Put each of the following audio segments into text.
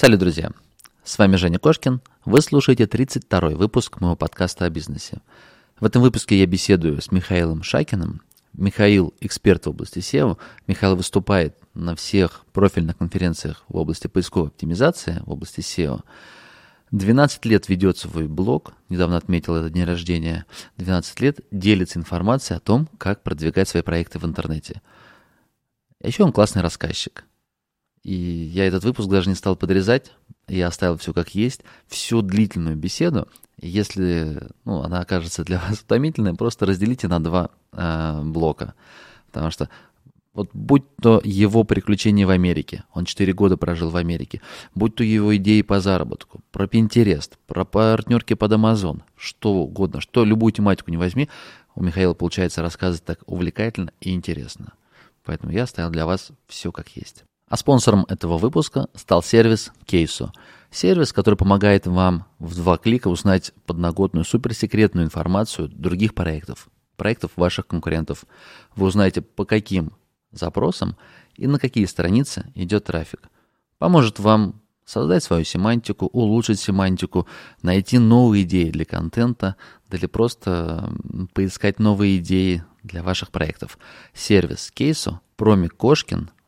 Салют, друзья! С вами Женя Кошкин. Вы слушаете 32-й выпуск моего подкаста о бизнесе. В этом выпуске я беседую с Михаилом Шакиным. Михаил – эксперт в области SEO. Михаил выступает на всех профильных конференциях в области поисковой оптимизации, в области SEO. 12 лет ведет свой блог, недавно отметил этот день рождения. 12 лет делится информацией о том, как продвигать свои проекты в интернете. Еще он классный рассказчик. И я этот выпуск даже не стал подрезать, я оставил все как есть, всю длительную беседу. Если ну, она окажется для вас утомительной, просто разделите на два э, блока. Потому что вот будь то его приключения в Америке, он 4 года прожил в Америке, будь то его идеи по заработку, про Pinterest, про партнерки под Amazon, что угодно, что любую тематику не возьми, у Михаила получается рассказывать так увлекательно и интересно. Поэтому я оставил для вас все как есть. А спонсором этого выпуска стал сервис Кейсо. Сервис, который помогает вам в два клика узнать подноготную суперсекретную информацию других проектов, проектов ваших конкурентов. Вы узнаете, по каким запросам и на какие страницы идет трафик. Поможет вам создать свою семантику, улучшить семантику, найти новые идеи для контента, да или просто поискать новые идеи для ваших проектов. Сервис Кейсо, промик Кошкин –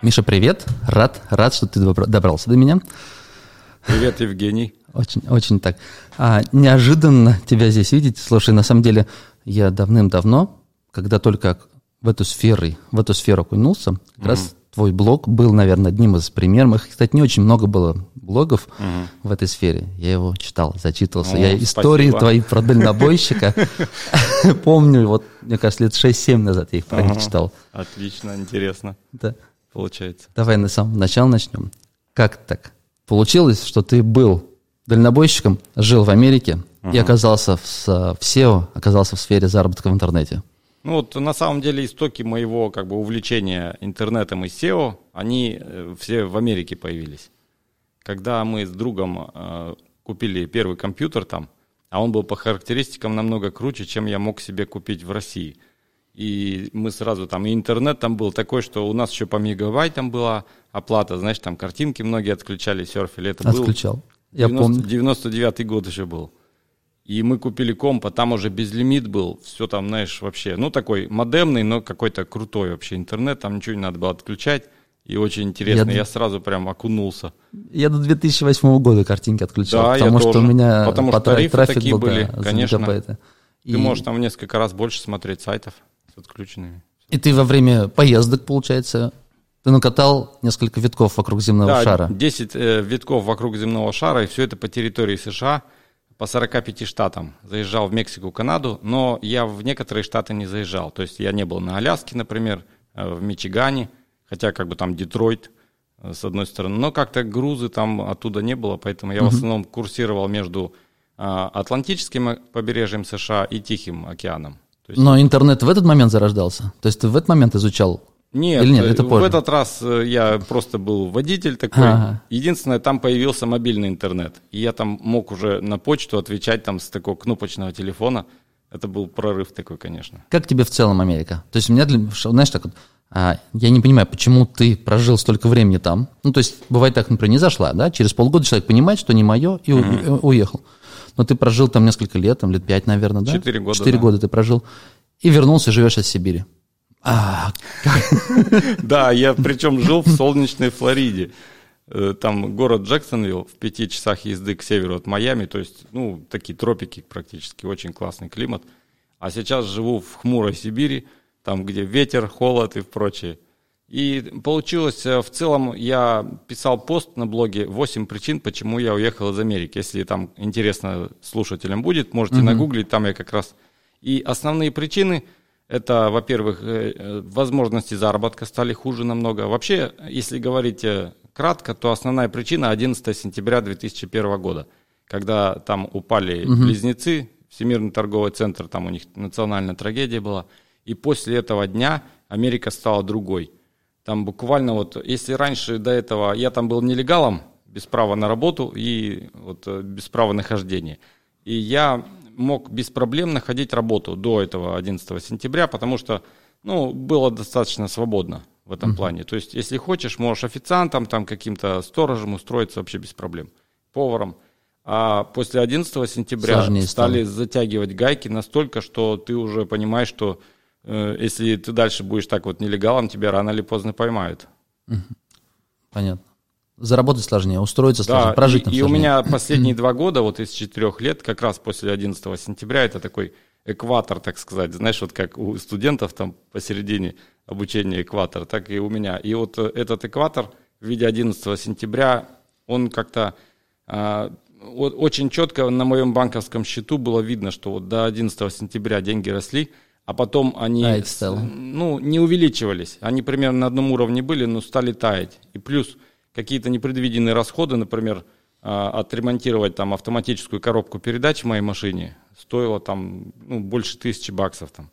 Миша, привет. Рад, рад, что ты добрался до меня. Привет, Евгений. Очень, очень так. А, неожиданно тебя здесь видеть. Слушай, на самом деле, я давным-давно, когда только в эту сферу, в эту сферу окунулся, как mm-hmm. раз твой блог был, наверное, одним из примеров. Их, кстати, не очень много было блогов mm-hmm. в этой сфере. Я его читал, зачитывался. О, я истории спасибо. твои про дальнобойщика помню, вот, мне кажется, лет 6-7 назад я их про них читал. Отлично, интересно. Да получается. Давай на самом начале начнем. Как так? Получилось, что ты был дальнобойщиком, жил в Америке uh-huh. и оказался в, в SEO, оказался в сфере заработка в интернете. Ну вот на самом деле истоки моего как бы увлечения интернетом и SEO, они э, все в Америке появились. Когда мы с другом э, купили первый компьютер там, а он был по характеристикам намного круче, чем я мог себе купить в России – и мы сразу там, и интернет там был такой, что у нас еще по мегабайтам была оплата, знаешь, там картинки многие отключали, серфили. Это Отключал. Был Я 90, помню. 99 год еще был. И мы купили комп, а там уже безлимит был, все там, знаешь, вообще, ну, такой модемный, но какой-то крутой вообще интернет, там ничего не надо было отключать. И очень интересно, я, я сразу прям окунулся. Я до 2008 года картинки отключал, да, потому что тоже. у меня потому что тарифы трафик такие был, были, да, конечно. Ты и... можешь там в несколько раз больше смотреть сайтов отключенными. И ты во время поездок, получается, ты накатал несколько витков вокруг земного да, шара. 10 э, витков вокруг земного шара, и все это по территории США, по 45 штатам. Заезжал в Мексику, Канаду, но я в некоторые штаты не заезжал. То есть я не был на Аляске, например, э, в Мичигане, хотя как бы там Детройт, э, с одной стороны. Но как-то грузы там оттуда не было, поэтому я в основном курсировал между э, Атлантическим побережьем США и Тихим океаном. Есть... Но интернет в этот момент зарождался? То есть ты в этот момент изучал нет, Или нет это позже? в этот раз э, я просто был водитель такой. Ага. Единственное, там появился мобильный интернет. И я там мог уже на почту отвечать там с такого кнопочного телефона. Это был прорыв такой, конечно. Как тебе в целом Америка? То есть у меня, для, знаешь, так вот, а, я не понимаю, почему ты прожил столько времени там. Ну, то есть бывает так, например, не зашла, да? Через полгода человек понимает, что не мое, и mm-hmm. уехал. Но ты прожил там несколько лет, там лет пять, наверное, да? Четыре года. Четыре да. года ты прожил. И вернулся, живешь из Сибири. А, да, я причем жил в солнечной Флориде. Э, там город Джексонвилл в пяти часах езды к северу от Майами, то есть, ну, такие тропики практически, очень классный климат. А сейчас живу в хмурой Сибири, там, где ветер, холод и прочее. И получилось, э, в целом, я писал пост на блоге «8 причин, почему я уехал из Америки». Если там интересно слушателям будет, можете mm-hmm. нагуглить, там я как раз... И основные причины – это, во-первых, э, возможности заработка стали хуже намного. Вообще, если говорить кратко, то основная причина 11 сентября 2001 года, когда там упали близнецы, Всемирный торговый центр, там у них национальная трагедия была. И после этого дня Америка стала другой. Там буквально вот, если раньше до этого я там был нелегалом, без права на работу и вот э, без права нахождения. И я мог без проблем находить работу до этого 11 сентября, потому что ну, было достаточно свободно в этом uh-huh. плане. То есть, если хочешь, можешь официантом, там каким-то сторожем устроиться вообще без проблем, поваром. А после 11 сентября Сложнее стали стало. затягивать гайки настолько, что ты уже понимаешь, что если ты дальше будешь так вот нелегалом, тебя рано или поздно поймают. Понятно. Заработать сложнее, устроиться сложнее, да, прожить и, и у меня последние два года, вот из четырех лет, как раз после 11 сентября, это такой экватор, так сказать. Знаешь, вот как у студентов там посередине обучения экватор, так и у меня. И вот э, этот экватор в виде 11 сентября, он как-то а, очень четко на моем банковском счету было видно, что вот до 11 сентября деньги росли, а потом они ну, не увеличивались. Они примерно на одном уровне были, но стали таять. И плюс какие-то непредвиденные расходы, например, а, отремонтировать там автоматическую коробку передач в моей машине стоило там ну, больше тысячи баксов там.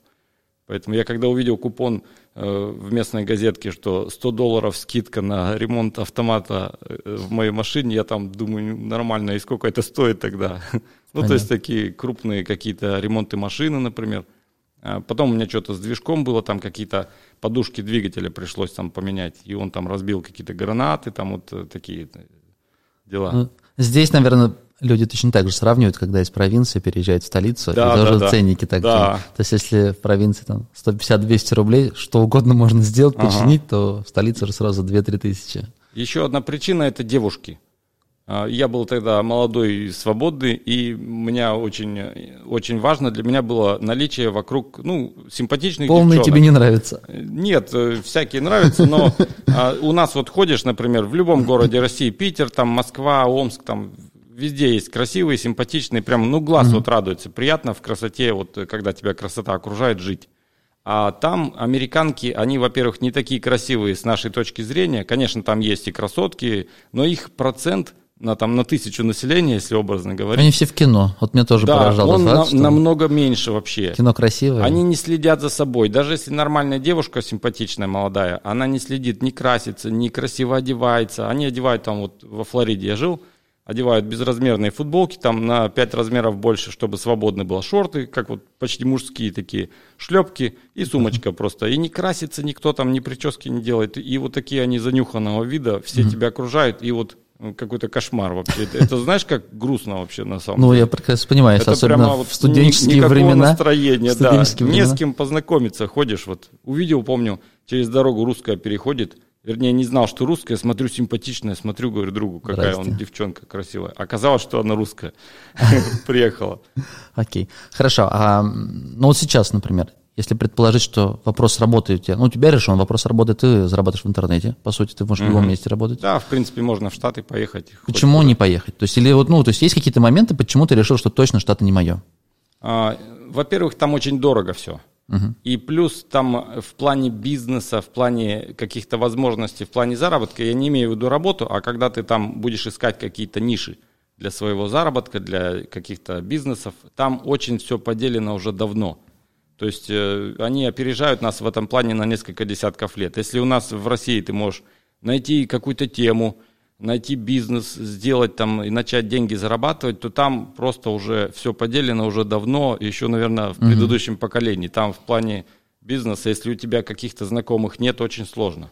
Поэтому я когда увидел купон э, в местной газетке, что 100 долларов скидка на ремонт автомата э, в моей машине, я там думаю, нормально, и сколько это стоит тогда? ну, то есть такие крупные какие-то ремонты машины, например. А потом у меня что-то с движком было, там какие-то подушки двигателя пришлось там поменять, и он там разбил какие-то гранаты, там вот э, такие дела. Ну, здесь, наверное, люди точно так же сравнивают, когда из провинции переезжают в столицу, да, и тоже да, ценники такие. Да. То есть если в провинции там 150-200 рублей, что угодно можно сделать, починить, ага. то в столице уже сразу 2-3 тысячи. Еще одна причина – это девушки. А, я был тогда молодой и свободный, и меня очень, очень важно для меня было наличие вокруг, ну, симпатичных Полные девчонок. тебе не нравятся? Нет, э, всякие нравятся, но а, у нас вот ходишь, например, в любом городе России, Питер, там, Москва, Омск, там, везде есть красивые, симпатичные, прям, ну, глаз вот радуется. Приятно в красоте, вот когда тебя красота окружает, жить. А там американки, они, во-первых, не такие красивые с нашей точки зрения. Конечно, там есть и красотки, но их процент на, там, на тысячу населения, если образно говорить. Они все в кино. Вот мне тоже да, поражало. он факт, на, намного меньше вообще. Кино красивое. Они не следят за собой. Даже если нормальная девушка, симпатичная, молодая, она не следит, не красится, не красиво одевается. Они одевают там вот во Флориде я жил, одевают безразмерные футболки, там на 5 размеров больше, чтобы свободны было шорты, как вот почти мужские такие, шлепки и сумочка просто. И не красится никто там, ни прически не делает. И вот такие они занюханного вида, все mm-hmm. тебя окружают, и вот какой-то кошмар вообще. Это, это знаешь, как грустно вообще на самом ну, деле. Ну, я прекрасно понимаю, это особенно вот в студенческие времена. настроения, да. Не с кем познакомиться. Ходишь, вот увидел, помню, через дорогу русская переходит, вернее, не знал, что русская, смотрю, симпатичная, смотрю, говорю другу, какая он девчонка красивая. Оказалось, что она русская. Приехала. Окей, хорошо. А, ну вот сейчас, например, если предположить, что вопрос работы у тебя, ну, у тебя решен вопрос работы, ты зарабатываешь в интернете, по сути, ты можешь в любом месте работать. Да, в принципе, можно в Штаты поехать. Почему не поехать? То есть, или вот, ну, то есть есть какие-то моменты, почему ты решил, что точно Штаты не мое? А, во-первых, там очень дорого все. Угу. И плюс там в плане бизнеса, в плане каких-то возможностей, в плане заработка, я не имею в виду работу, а когда ты там будешь искать какие-то ниши для своего заработка, для каких-то бизнесов, там очень все поделено уже давно. То есть э, они опережают нас в этом плане на несколько десятков лет. Если у нас в России ты можешь найти какую-то тему, найти бизнес, сделать там и начать деньги зарабатывать, то там просто уже все поделено уже давно, еще, наверное, в предыдущем mm-hmm. поколении. Там в плане бизнеса, если у тебя каких-то знакомых нет, очень сложно.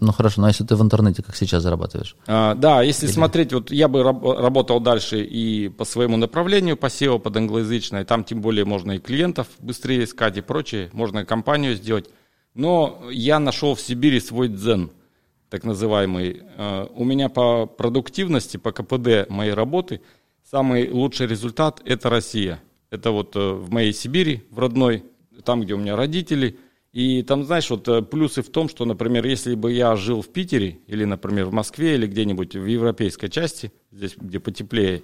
Ну хорошо, но если ты в интернете, как сейчас зарабатываешь? А, да, если Или... смотреть, вот я бы раб- работал дальше и по своему направлению, по SEO, под англоязычной, там тем более можно и клиентов быстрее искать и прочее, можно и компанию сделать. Но я нашел в Сибири свой дзен, так называемый. А, у меня по продуктивности, по КПД моей работы, самый лучший результат – это Россия. Это вот э, в моей Сибири, в родной, там, где у меня родители – и там, знаешь, вот э, плюсы в том, что, например, если бы я жил в Питере или, например, в Москве или где-нибудь в европейской части, здесь где потеплее,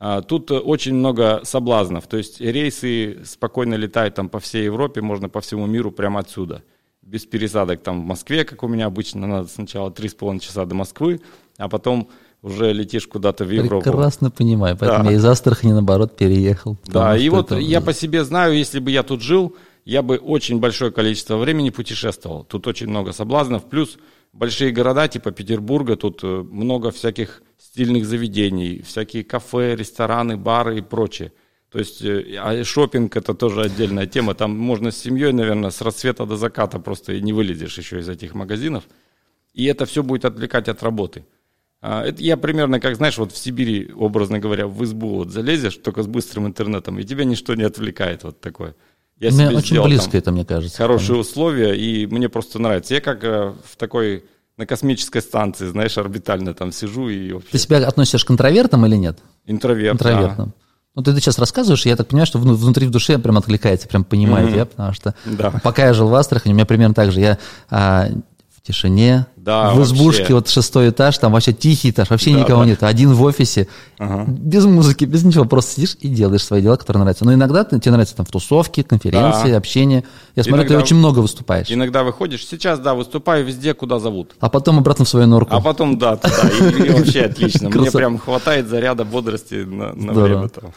а, тут очень много соблазнов. То есть рейсы спокойно летают там по всей Европе, можно по всему миру прямо отсюда. Без пересадок там в Москве, как у меня обычно, надо сначала 3,5 часа до Москвы, а потом уже летишь куда-то в Европу. Прекрасно понимаю, поэтому Да. я из Астрахани, наоборот, переехал. Да, и вот это- я по себе знаю, если бы я тут жил, я бы очень большое количество времени путешествовал. Тут очень много соблазнов. Плюс большие города типа Петербурга, тут э, много всяких стильных заведений, всякие кафе, рестораны, бары и прочее. То есть э, а шопинг это тоже отдельная тема. Там можно с семьей, наверное, с рассвета до заката просто и не вылезешь еще из этих магазинов. И это все будет отвлекать от работы. А, Это я примерно, как знаешь, вот в Сибири, образно говоря, в избу вот залезешь, только с быстрым интернетом, и тебя ничто не отвлекает, вот такое. Я Мне себе очень сделал близко там это, мне кажется. хорошие условия, и мне просто нравится. Я как э, в такой, на космической станции, знаешь, орбитально там сижу и вообще Ты себя относишь к интровертам или нет? интроверт. да. Интровертам. Ну, ты, ты сейчас рассказываешь, и я так понимаю, что вну- внутри в душе прям откликается, прям понимаю тебя, потому что Да. пока я жил в Астрахани, у меня примерно так же. Я а, тишине, Да, в избушке, вообще. вот шестой этаж, там вообще тихий этаж, вообще Да, никого да. нет. Один в офисе, без музыки, без ничего, просто сидишь и делаешь свои дела, которые нравятся. Но иногда ты- тебе нравится там в тусовке, конференции, Да. общение. Я смотрю, Иногда- ты очень много выступаешь. Иногда выходишь, сейчас, да, выступаю везде, куда зовут. А потом обратно в свою норку. А потом, да, туда, и, вообще отлично. Мне прям хватает заряда бодрости на, время там.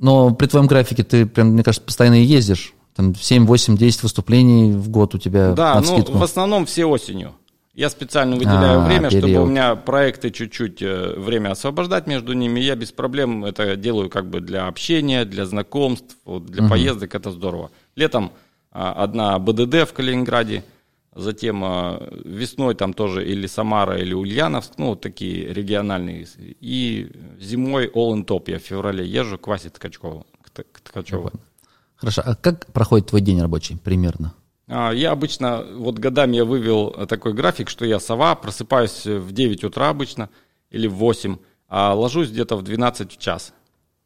Но при твоем графике ты прям, мне кажется, постоянно ездишь. Там 7, 8, 10 выступлений в год у тебя Да, на ну, в основном все осенью. Я специально выделяю А, время, чтобы период. у меня проекты чуть-чуть э, время освобождать между ними. Я без проблем это делаю как бы для общения, для знакомств, для поездок. Это здорово. Летом а, одна БДД в Калининграде, затем а, весной там тоже или Самара, или Ульяновск, ну, вот такие региональные. И зимой All in Top. Я в феврале езжу к Васе Ткачкову. к Ткачеву. Хорошо, а как проходит твой день рабочий примерно? А, Я обычно, вот годами я вывел э, такой график, что я сова, просыпаюсь в 9 утра обычно или в 8, а ложусь где-то в 12 в час.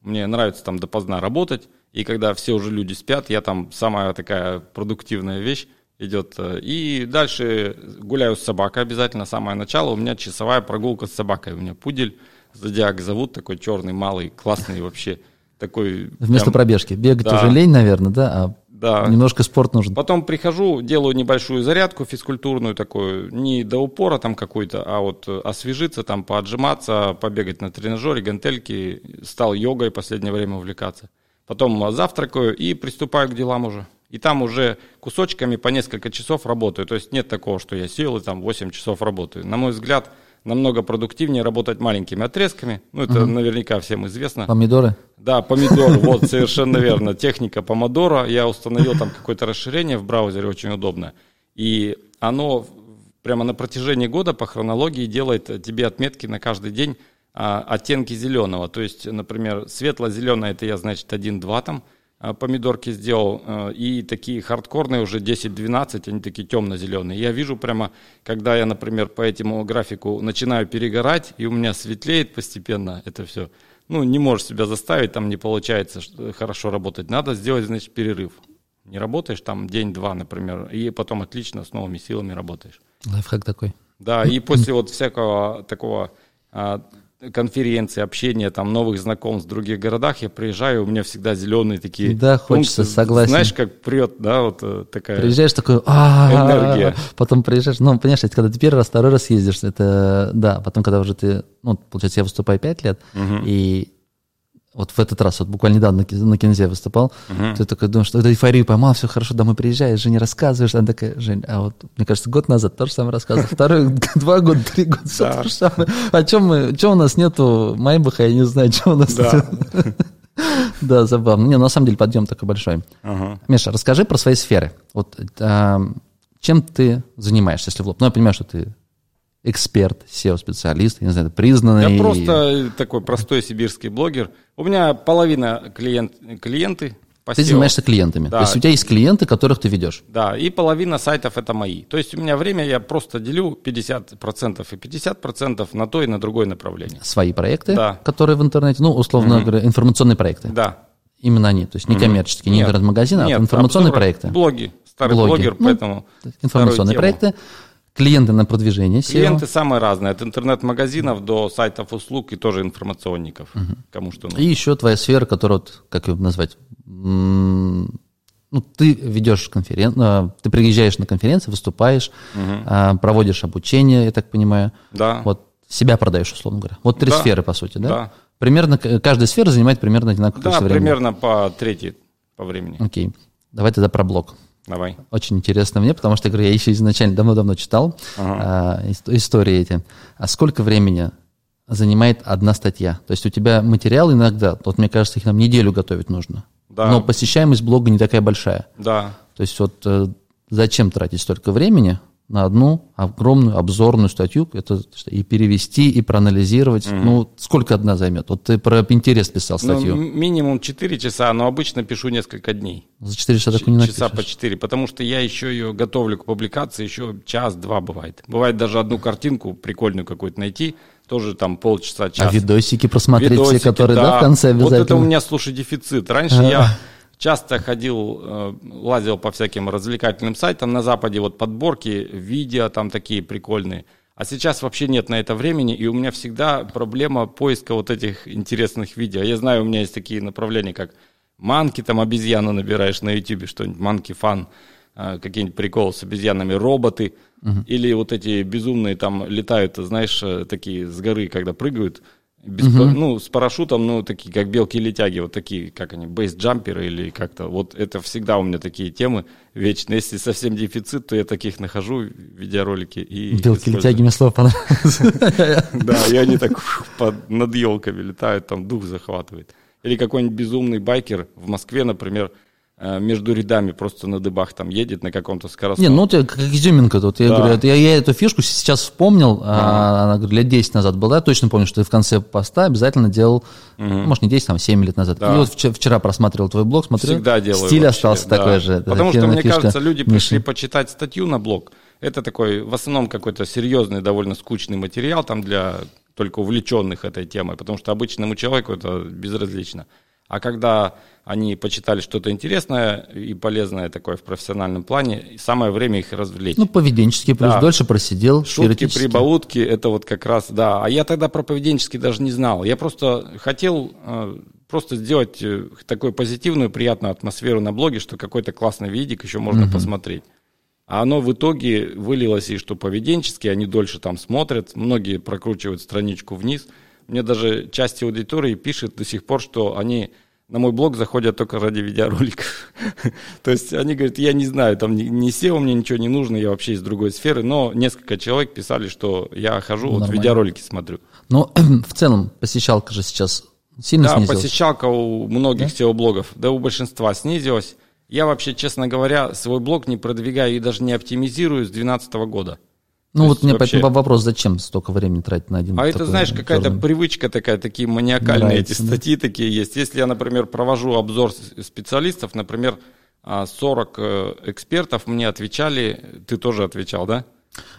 Мне нравится там допоздна работать, и когда все уже люди спят, я там самая такая продуктивная вещь идет. э, И дальше гуляю с собакой обязательно, самое начало. У меня часовая прогулка с собакой. У меня пудель, зодиак зовут, такой черный, малый, классный вообще. Такой Вместо прям- пробежки. Бегать Да. уже лень, наверное, да? А Да. немножко спорт нужен. Потом прихожу, делаю небольшую зарядку физкультурную такую, не до упора там какой-то, а вот освежиться, там поотжиматься, побегать на тренажере, гантельки. Стал йогой в последнее время увлекаться. Потом завтракаю и приступаю к делам уже. И там уже кусочками по несколько часов работаю. То есть нет такого, что я сел и там 8 часов работаю. На мой взгляд, намного продуктивнее работать маленькими отрезками. Ну, это наверняка всем известно. Помидоры? Да, помидор, вот, совершенно верно. Техника помодора. Я установил там какое-то расширение в браузере, очень удобно. И оно прямо на протяжении года по хронологии делает тебе отметки на каждый день а, оттенки зеленого. То есть, например, светло-зеленое, это я, значит, 1-2 там помидорки сделал. а, И такие хардкорные уже 10-12, они такие темно-зеленые. Я вижу прямо, когда я, например, по этому графику начинаю перегорать, и у меня светлеет постепенно это все. Ну, не можешь себя заставить, там не получается хорошо работать. Надо сделать, значит, перерыв. Не работаешь там день-два, например, и потом отлично с новыми силами работаешь. Лайфхак такой. Да, и после вот всякого такого а, конференции, общения, там, новых знакомств в других городах, я приезжаю, у меня всегда зеленые такие Да, хочется, пункты. согласен. Знаешь, как прет, да, вот э, такая... Приезжаешь такой, а Энергия. потом приезжаешь, ну, понимаешь, это когда ты первый раз, второй раз ездишь, это, да, потом, когда уже ты, ну, получается, я выступаю пять лет, и вот в этот раз, вот буквально недавно на, на Кинзе выступал, ты такой думаешь, что это эйфорию поймал, все хорошо, домой приезжаешь, Жене рассказываешь, она такая, Жень, а вот, мне кажется, год назад то же самое рассказывал, второй, два года, три года, все то же самое. О чем мы, что у нас нету Майбаха, я не знаю, что у нас Да. Да, забавно. Не, ну, на самом деле подъем такой большой. Миша, расскажи про свои сферы. Вот а, чем ты занимаешься, если в лоб? Ну, я понимаю, что ты эксперт, SEO-специалист, я не знаю, признанный. Я просто такой простой сибирский блогер. У меня половина клиент, клиенты по Ты SEO. занимаешься клиентами. Да. То есть у тебя есть клиенты, которых ты ведешь. Да, и половина сайтов это мои. То есть у меня время я просто делю 50% и 50% на то и на другое направление. Свои проекты, Да. которые в интернете, ну, условно говоря, информационные проекты. Да. Именно они. То есть не коммерческие, не Нет. интернет-магазин, а информационные обзоры, проекты. Блоги. Старый Блоги. блогер, Ну, поэтому... Информационные вторую тему. Клиенты на продвижение SEO. Клиенты самые разные, от интернет-магазинов до сайтов услуг и тоже информационников, кому что нужно. И еще твоя сфера, которую, вот, как ее назвать, ну, ты ведешь конференцию, ты приезжаешь на конференции, выступаешь, а, проводишь обучение, я так понимаю. Да. Вот Себя продаешь, условно говоря. Вот три Да. сферы, по сути, да? Да. Примерно, каждая сфера занимает примерно одинаковое Да, количество времени. примерно по трети по времени. Окей. Давай тогда про блог. Давай. Очень интересно мне, потому что, я говорю, я еще изначально давно-давно читал а, ис- истории эти. А сколько времени занимает одна статья? То есть у тебя материал иногда, вот мне кажется, их нам неделю готовить нужно. Да. Но посещаемость блога не такая большая. Да. То есть вот э, зачем тратить столько времени на одну огромную обзорную статью, это и перевести, и проанализировать. Ну, сколько одна займет? Вот ты про Pinterest писал Ну, статью. м- минимум 4 часа, но обычно пишу несколько дней. За 4 часа такую не часа по напишешь. 4, потому что я еще ее готовлю к публикации, еще час-два бывает. Бывает даже одну картинку прикольную какую-то найти, тоже там полчаса, час. А видосики просмотреть все, Видосики, которые, да, в конце Вот обязательно? это у меня, слушай, дефицит. Раньше я часто ходил, э, лазил по всяким развлекательным сайтам на Западе, вот подборки, видео там такие прикольные. А сейчас вообще нет на это времени, и у меня всегда проблема поиска вот этих интересных видео. Я знаю, у меня есть такие направления, как манки, там обезьяну набираешь на YouTube, что-нибудь, манки фан, э, какие-нибудь приколы с обезьянами, роботы, или вот эти безумные там летают, знаешь, э, такие с горы, когда прыгают, без па- ну, с парашютом, ну, такие, как белки-летяги, вот такие, как они, бейс-джамперы или как-то. Вот это всегда у меня такие темы вечные. Если совсем дефицит, то я таких нахожу, видеоролики. И Белки использую. летяги мне слово понравилось. Да, и они так над елками летают, там дух захватывает. Или какой-нибудь безумный байкер в Москве, например, между рядами просто на дыбах там едет на каком-то скоростном. Не, ну тебя как изюминка тут. Я Да. говорю, это я, я эту фишку сейчас вспомнил, а, она говорю, лет 10 назад была. Я точно помню, что ты в конце поста обязательно делал, ну, может, не 10, там 7 лет назад. Да. И вот вчера, вчера просматривал твой блог, смотрю, Всегда делаю. стиль вообще, остался да. такой же. Это Потому что, мне фишка кажется, люди Миши. пришли почитать статью на блог. Это такой, в основном, какой-то серьезный, довольно скучный материал там для только увлеченных этой темой, потому что обычному человеку это безразлично. А когда они почитали что-то интересное и полезное такое в профессиональном плане, самое время их развлечь. Ну, поведенческий, плюс Да. дольше просидел, Шутки, прибаутки, это вот как раз, да. А я тогда про поведенческий даже не знал. Я просто хотел э, просто сделать э, такую позитивную, приятную атмосферу на блоге, что какой-то классный видик еще можно посмотреть. А оно в итоге вылилось и что поведенчески, они дольше там смотрят, многие прокручивают страничку вниз. Мне даже часть аудитории пишет до сих пор, что они на мой блог заходят только ради видеороликов. То есть они говорят, я не знаю, там ни, ни SEO мне ничего не нужно, я вообще из другой сферы, но несколько человек писали, что я хожу, вот Нормально. видеоролики смотрю. Но в целом посещалка же сейчас сильно Да, снизилась. посещалка у многих SEO-блогов, да у большинства снизилась. Я вообще, честно говоря, свой блог не продвигаю и даже не оптимизирую с 2012 года. Ну То вот меня вообще- поэтому вопрос, зачем столько времени тратить на один А это, знаешь, какая-то привычка такая, такие маниакальные Нравится, эти да. статьи такие есть. Если я, например, провожу обзор специалистов, например, а, 40 э, экспертов мне отвечали, ты тоже отвечал, да?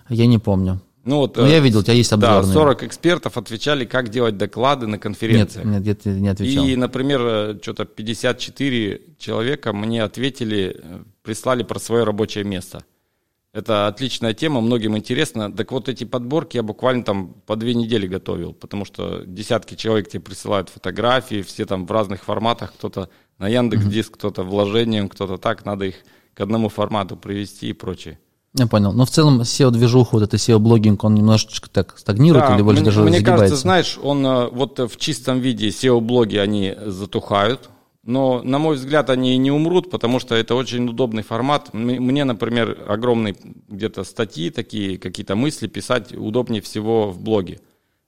Я не помню. Ну, вот, Ну, э, я видел, у тебя есть Да, обзорные. 40 экспертов отвечали, как делать доклады на Нет, конференциях. нет, я тебе не отвечал. И, например, что-то 54 человека мне ответили, э, прислали про свое рабочее место. Это отличная тема, многим интересно. Так вот эти подборки я буквально там по две недели готовил, потому что десятки человек тебе присылают фотографии, все там в разных форматах, кто-то на Яндекс Диск, кто-то вложением, кто-то так, надо их к одному формату привести и прочее. Я понял. Но в целом SEO-движуха, вот это SEO-блогинг, он немножечко так стагнирует Да, или больше мне, даже мне загибается? кажется, знаешь, он э, вот в чистом виде SEO-блоги, они затухают, но, на мой взгляд, они не умрут, потому что это очень удобный формат. Мне, например, огромные где-то статьи такие, какие-то мысли писать удобнее всего в блоге.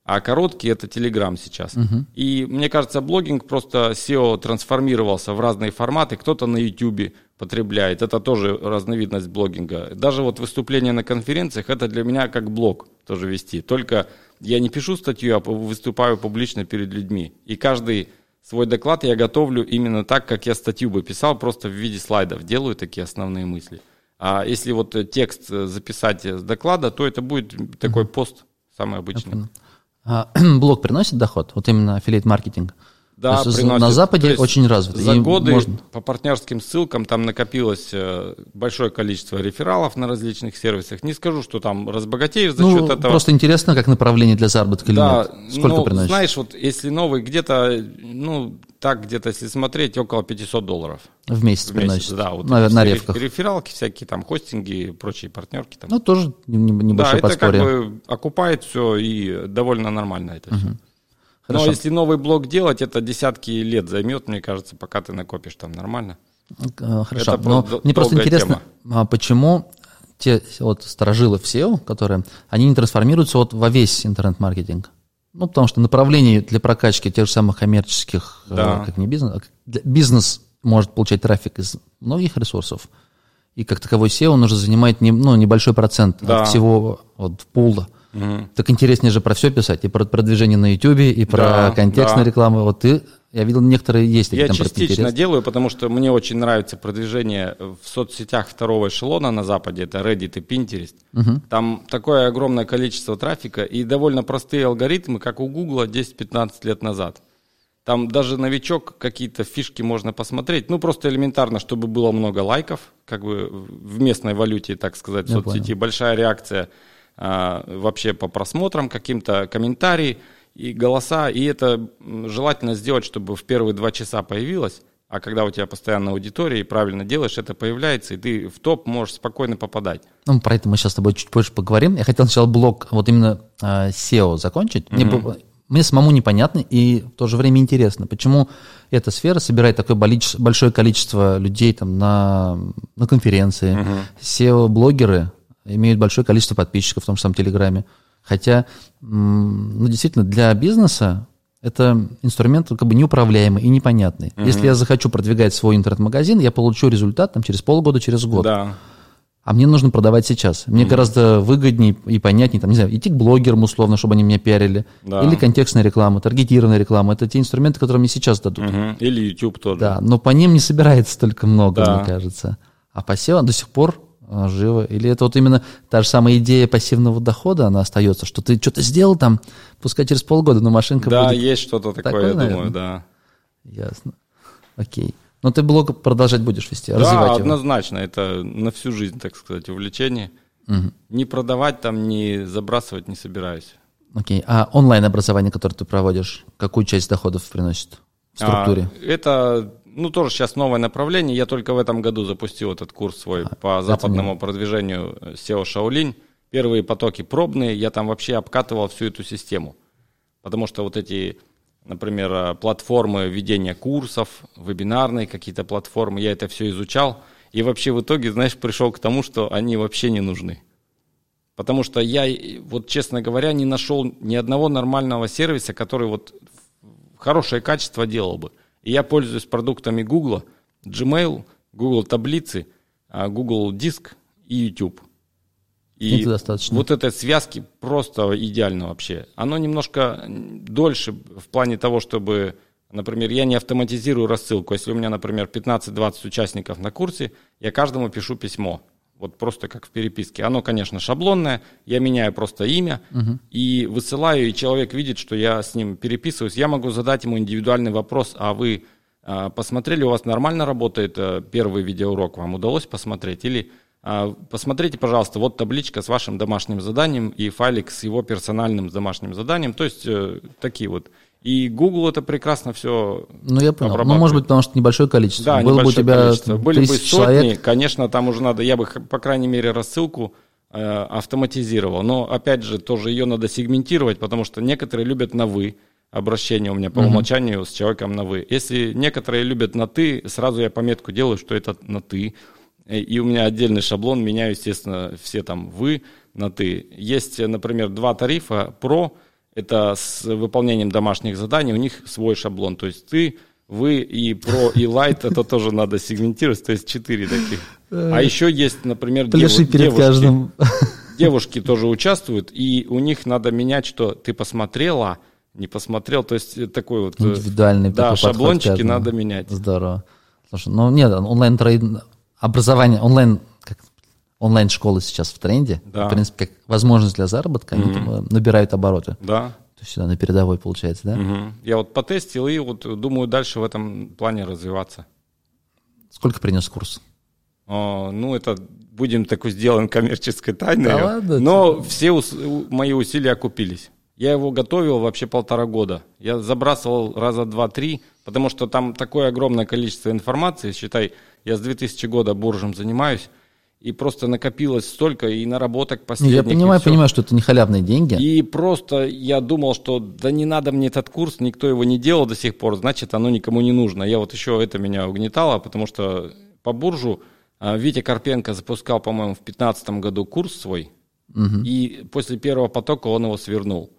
А короткие это Telegram сейчас. И мне кажется, блогинг просто SEO трансформировался в разные форматы. Кто-то на YouTube потребляет. Это тоже разновидность блогинга. Даже вот выступления на конференциях это для меня как блог тоже вести. Только я не пишу статью, а выступаю публично перед людьми. И каждый свой доклад я готовлю именно так, как я статью бы писал, просто в виде слайдов. Делаю такие основные мысли. А если вот э, текст э, записать э, с доклада, то это будет такой пост самый обычный. А блог приносит доход? Вот именно аффилиат-маркетинг? Да, То есть приносит. на Западе То есть очень развито. За и годы можно- по партнерским ссылкам там накопилось э, большое количество рефералов на различных сервисах. Не скажу, что там разбогатеешь за ну, счет этого. просто интересно, как направление для заработка или да, нет. Сколько ну, приносит? знаешь, вот если новый где-то, ну, так где-то, если смотреть, около 500 долларов в месяц, в месяц. приносит. Да, вот на, на все ревках. Рефералки всякие, там, хостинги, прочие партнерки. Там. Ну, тоже не- не- да, небольшое это подспорье. как бы окупает все и довольно нормально это все. Но Хорошо. если новый блок делать, это десятки лет займет, мне кажется, пока ты накопишь там нормально. Э, Хорошо, Это но мне просто интересно, а почему те вот сторожилы в SEO, которые, они не трансформируются вот во весь интернет-маркетинг? Ну, потому что направлений для прокачки тех же самых коммерческих, э, Да. как не бизнес, а бизнес может получать трафик из многих ресурсов, и как таковой SEO нужно занимать не, ну, небольшой процент Да. от всего вот, пула. Так интереснее же про все писать, и про продвижение на YouTube, и про Да, контекстные да. рекламы. Вот ты, я видел, некоторые есть такие Я там частично делаю, потому что мне очень нравится продвижение в соцсетях второго эшелона на Западе, это Reddit и Pinterest. Там такое огромное количество трафика и довольно простые алгоритмы, как у Гугла 10-15 лет назад. Там даже новичок какие-то фишки можно посмотреть. Ну, просто элементарно, чтобы было много лайков, как бы в местной валюте, так сказать, в Я соцсети. Большая реакция вообще по просмотрам, каким-то комментарии и голоса. И это желательно сделать, чтобы в первые два часа появилось. А когда у тебя постоянно аудитория и правильно делаешь, это появляется, и ты в топ можешь спокойно попадать. Ну, про это мы сейчас с тобой чуть позже поговорим. Я хотел сначала блок вот именно э, SEO закончить. Мне, было- мне самому непонятно и в то же время интересно, почему эта сфера собирает такое большое количество людей там на, на конференции. SEO-блогеры имеют большое количество подписчиков в том же самом Телеграме. Хотя, ну, действительно, для бизнеса это инструмент как бы неуправляемый и непонятный. Если я захочу продвигать свой интернет-магазин, я получу результат там, через полгода, через год. Да. А мне нужно продавать сейчас. Мне гораздо выгоднее и понятнее, там, не знаю, идти к блогерам условно, чтобы они меня пиарили. Да. Или контекстная реклама, таргетированная реклама. Это те инструменты, которые мне сейчас дадут. Мгм. Или YouTube тоже. Да, но по ним не собирается столько много, Да. мне кажется. А по SEO до сих пор живо. Или это вот именно та же самая идея пассивного дохода, она остается, что ты что-то сделал там, пускай через полгода, но машинка Да, будет. есть что-то такое, Такое, я наверное. думаю, да. Ясно. Окей. Но ты блог продолжать будешь вести, Да, развивать его. однозначно, это на всю жизнь, так сказать, увлечение. Не продавать там, не забрасывать не собираюсь. Окей. А онлайн-образование, которое ты проводишь, какую часть доходов приносит в структуре? А, это, ну, тоже сейчас новое направление. Я только в этом году запустил этот курс свой по западному продвижению э, SEO Shaolin. Первые потоки пробные, я там вообще обкатывал всю эту систему. Потому что вот эти, например, э, платформы ведения курсов, вебинарные какие-то платформы, я это все изучал. И вообще в итоге, знаешь, пришел к тому, что они вообще не нужны. Потому что я, э, вот честно говоря, не нашел ни одного нормального сервиса, который вот хорошее качество делал бы. И я пользуюсь продуктами Google, Gmail, Google таблицы, а, Google Диск и YouTube. И Это достаточно. вот этой связки просто идеально вообще. Оно немножко дольше в плане того, чтобы, например, я не автоматизирую рассылку. Если у меня, например, 15-20 участников на курсе, я каждому пишу письмо. Вот просто как в переписке. Оно, конечно, шаблонное. Я меняю просто имя и высылаю, и человек видит, что я с ним переписываюсь. Я могу задать ему индивидуальный вопрос, а вы а, посмотрели, у вас нормально работает э, первый видеоурок, вам удалось посмотреть? Или а, посмотрите, пожалуйста, вот табличка с вашим домашним заданием и файлик с его персональным домашним заданием. То есть э, такие вот. И Google это прекрасно все Ну, я понял. Ну, может быть, потому что небольшое количество. Да, Было бы у небольшое тебя количество. Были бы сотни, человек, конечно, там уже надо, я бы, по крайней мере, рассылку э, автоматизировал. Но, опять же, тоже ее надо сегментировать, потому что некоторые любят на «вы» обращение у меня по умолчанию с человеком на «вы». Если некоторые любят на «ты», сразу я пометку делаю, что это на «ты». Э, И у меня отдельный шаблон, меняю, естественно, все там «вы» на «ты». Есть, э, например, два тарифа «Про», это с выполнением домашних заданий, у них свой шаблон. То есть ты, вы и про, и лайт, это тоже надо сегментировать, то есть четыре таких. А еще есть, например, пляши деву- перед девушки. каждым. Девушки тоже участвуют, и у них надо менять, что ты посмотрела, не посмотрел, то есть такой вот... э, Индивидуальный Да, шаблончики надо менять. Здорово. Слушай, ну нет, онлайн трейд образование, онлайн как онлайн школы сейчас в тренде. Да. В принципе, как возможность для заработка, они там, э, набирают обороты. Да. То есть сюда на передовой получается, да? Мгм. Я вот потестил и вот думаю дальше в этом плане развиваться. Сколько принес курс? А, ну, это будем такой сделаем коммерческой тайной. Да ладно? Но все ус- мои усилия окупились. Я его готовил вообще полтора года. Я забрасывал раза два-три, потому что там такое огромное количество информации. Считай, я с 2000 года буржем занимаюсь, и просто накопилось столько и наработок Не, последних. Я понимаю, понимаю, что это не халявные деньги. И просто я думал, что да не надо мне этот курс, никто его не делал до сих пор, значит, оно никому не нужно. Я вот еще это меня угнетало, потому что по буржу а, Витя Карпенко запускал, по-моему, в 2015 году курс свой, и после первого потока он его свернул.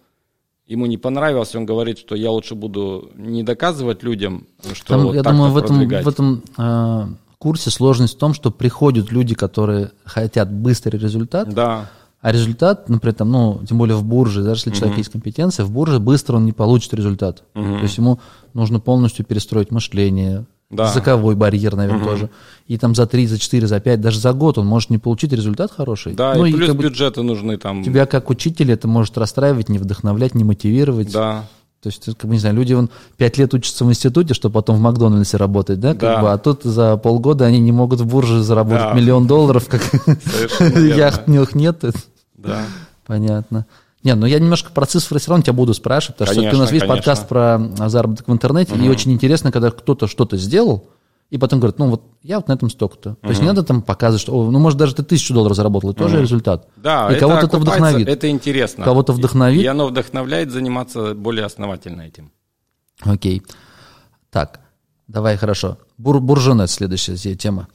Ему не понравился, он говорит, что я лучше буду не доказывать людям, что Там, вот я так-то думаю, в этом, в этом э, курсе сложность в том, что приходят люди, которые хотят быстрый результат, Да, а результат, например, там, ну, тем более в бурже, даже если человек есть компетенция, в бурже быстро он не получит результат. То есть ему нужно полностью перестроить мышление, Да. языковой барьер, наверное, тоже. И там за 3, за 4, за 5, даже за год он может не получить результат хороший. да, Ну, и плюс как бы бюджеты нужны там. тебя как учителя это может расстраивать, не вдохновлять, не мотивировать. Да, То есть, как бы, не знаю, люди вон пять лет учатся в институте, чтобы потом в Макдональдсе работать, да, как Да. бы, а тут за полгода они не могут в бурже заработать Да. миллион долларов, как яхт у них нет. да. Понятно. Не, ну я немножко про цифры все равно тебя буду спрашивать, потому что ты у нас Конечно, весь конечно. подкаст про а, заработок в интернете, и очень интересно, когда кто-то что-то сделал, и потом говорит, ну вот я вот на этом столько-то. То есть не надо там показывать, что, о, ну может даже ты тысячу долларов заработал, и тоже результат. Да, и кого-то это вдохновит. Это интересно. Кого-то вдохновит. И, и оно вдохновляет заниматься более основательно этим. Окей. Так, давай, хорошо. Бур, буржонет следующая тема.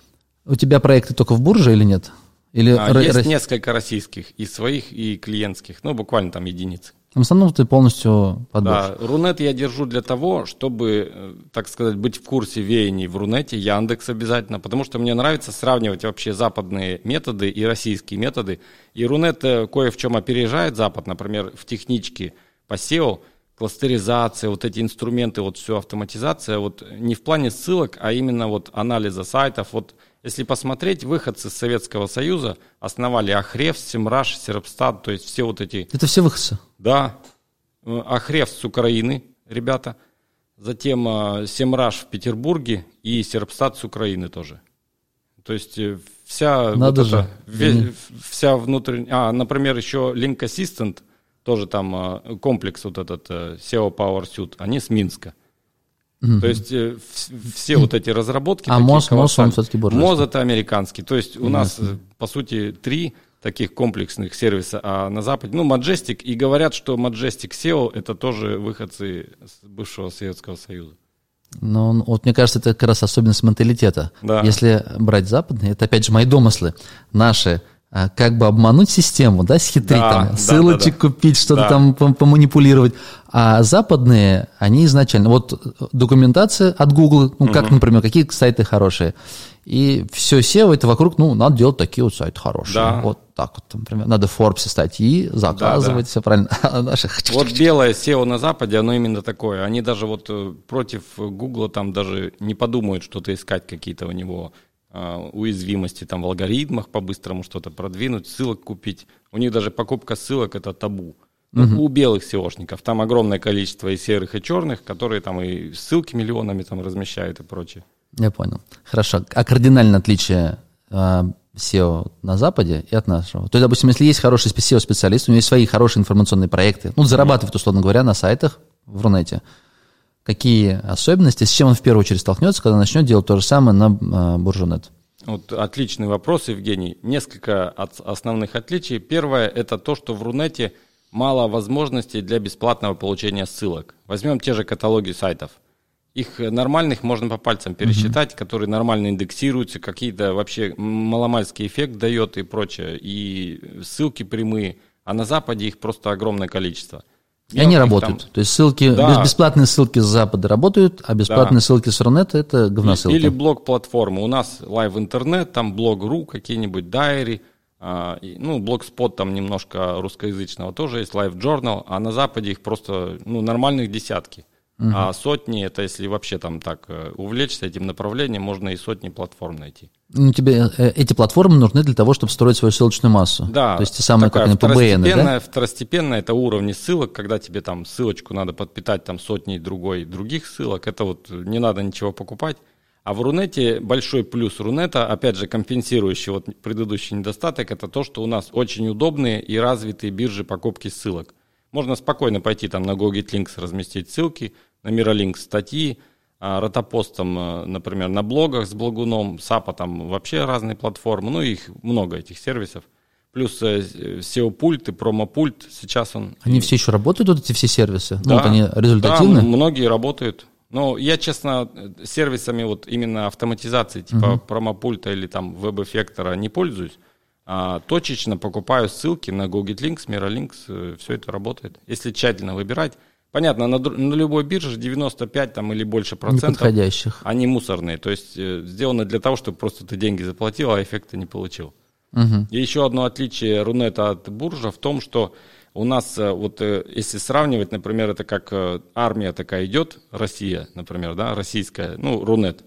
У тебя проекты только в бурже или нет? Или А, ро- есть ро- несколько российских, и своих, и клиентских. Ну, буквально там единицы. В основном ты полностью под Да. Рунет я держу для того, чтобы, э, так сказать, быть в курсе веяний в Рунете, Яндекс обязательно, потому что мне нравится сравнивать вообще западные методы и российские методы. И Рунет э, кое в чем опережает Запад, например, в техничке по SEO, кластеризация, вот эти инструменты, вот все автоматизация, вот не в плане ссылок, а именно вот анализа сайтов. Вот если посмотреть, выходцы из Советского Союза основали Ахрев, Симраш, Серпстат, то есть все вот эти Это все выходцы. Да, Э, Ахрев с Украины, ребята. Затем э, Семраж в Петербурге и Серпстат с Украины тоже. То есть э, вся Надо вот же. эта, ве- Мгм. вся внутренняя... А, например, еще Link Assistant, тоже там комплекс вот этот SEO Power Suite, они с Минска. То есть э, вс- все вот эти разработки... А МОЗ- МОЗ, он всё-таки буржуйский. МОЗ это американский. То есть у нас, э, по сути, три таких комплексных сервиса, а на Западе, ну, Majestic, и говорят, что Majestic SEO это тоже выходцы с бывшего Советского Союза. Он- вот мне кажется, это как раз особенность менталитета. Да. Если брать западные, это опять же мои домыслы, наши, как бы обмануть систему, да, схитрить Да, там, да, ссылочек да, да. купить, что-то Да. там пом- поманипулировать. А западные, они изначально, вот документация от Google, ну, как, например, какие сайты хорошие. И все SEO это вокруг, ну, надо делать такие вот сайты хорошие. Да. Вот так вот, например, надо в Forbes статьи заказывать, да. все правильно. А наши Вот белое SEO на Западе, оно именно такое. Они даже вот э, против Гугла там даже не подумают что-то искать, какие-то у него а, уязвимости там в алгоритмах по-быстрому что-то продвинуть, ссылок купить. У них даже покупка ссылок это табу. Ну, У белых SEOшников там огромное количество и серых, и черных, которые там и ссылки миллионами там размещают и прочее. Я понял. Хорошо. А кардинальное отличие э, SEO на Западе и от нашего? То есть, допустим, если есть хороший SEO-специалист, у него есть свои хорошие информационные проекты, ну, зарабатывает, условно говоря, на сайтах в Рунете, какие особенности, с чем он в первую очередь столкнется, когда начнет делать то же самое на Буржунет? Вот отличный вопрос, Евгений. Несколько от- основных отличий. Первое – это то, что в Рунете мало возможностей для бесплатного получения ссылок. Возьмем те же каталоги сайтов. Их нормальных можно по пальцам пересчитать, которые нормально индексируются, какие-то вообще маломальский эффект дает и прочее, и ссылки прямые. А на Западе их просто огромное количество. И они работают. там- То есть ссылки, Да. бесплатные ссылки с Запада работают, а бесплатные ссылки с Рунета это говносылки. Или блог-платформы. У нас LiveInternet, там blog.ru какие-нибудь, diary, а, ну, Blogspot там немножко русскоязычного тоже есть, LiveJournal, а на Западе их просто, ну, нормальных десятки. А сотни, это если вообще там так э, увлечься этим направлением, можно и сотни платформ найти. Ну, тебе э, эти платформы нужны для того, чтобы строить свою ссылочную массу. Да. То есть те самые, как они, второстепенная, да? второстепенная это уровни ссылок, когда тебе там ссылочку надо подпитать там сотней другой других ссылок. Это вот не надо ничего покупать. А в Рунете большой плюс Рунета, опять же, компенсирующий вот предыдущий недостаток, это то, что у нас очень удобные и развитые биржи покупки ссылок. Можно спокойно пойти там на GoGetLinks разместить ссылки, на Miralinks статьи, Ротопостом, э, например, на блогах с Благуном, Сапа там вообще разные платформы, ну их много этих сервисов. Плюс э, SEO-пульт и промо-пульт, сейчас он... Они все еще работают, вот эти все сервисы? Ну, Да. вот они результативны? Да, многие работают. Но я, честно, сервисами вот именно автоматизации, типа промопульта или там веб-эффектора не пользуюсь. А точечно покупаю ссылки на GoGetLinks, Miralinks, все это работает. Если тщательно выбирать. Понятно, на, на любой бирже 95 там, или больше процентов, они мусорные. То есть э, сделаны для того, чтобы просто ты деньги заплатил, а эффекта не получил. Мгм. И еще одно отличие Рунета от Буржа в том, что у нас, э, вот э, если сравнивать, например, это как э, армия такая идет, Россия, например, да, российская, ну, Рунет,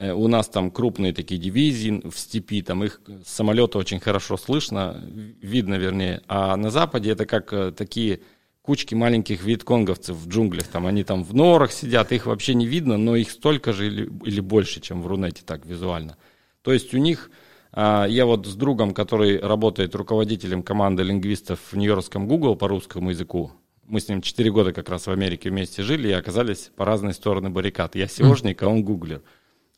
у нас там крупные такие дивизии в степи, там их с самолета очень хорошо слышно, видно вернее, а на Западе это как такие кучки маленьких вьетконговцев в джунглях, там они там в норах сидят, их вообще не видно, но их столько же или, или больше, чем в Рунете так визуально. То есть у них а, Я вот с другом, который работает руководителем команды лингвистов в Нью-Йоркском Google по русскому языку, мы с ним 4 года как раз в Америке вместе жили и оказались по разные стороны баррикад. Я SEOшник, а он гуглер.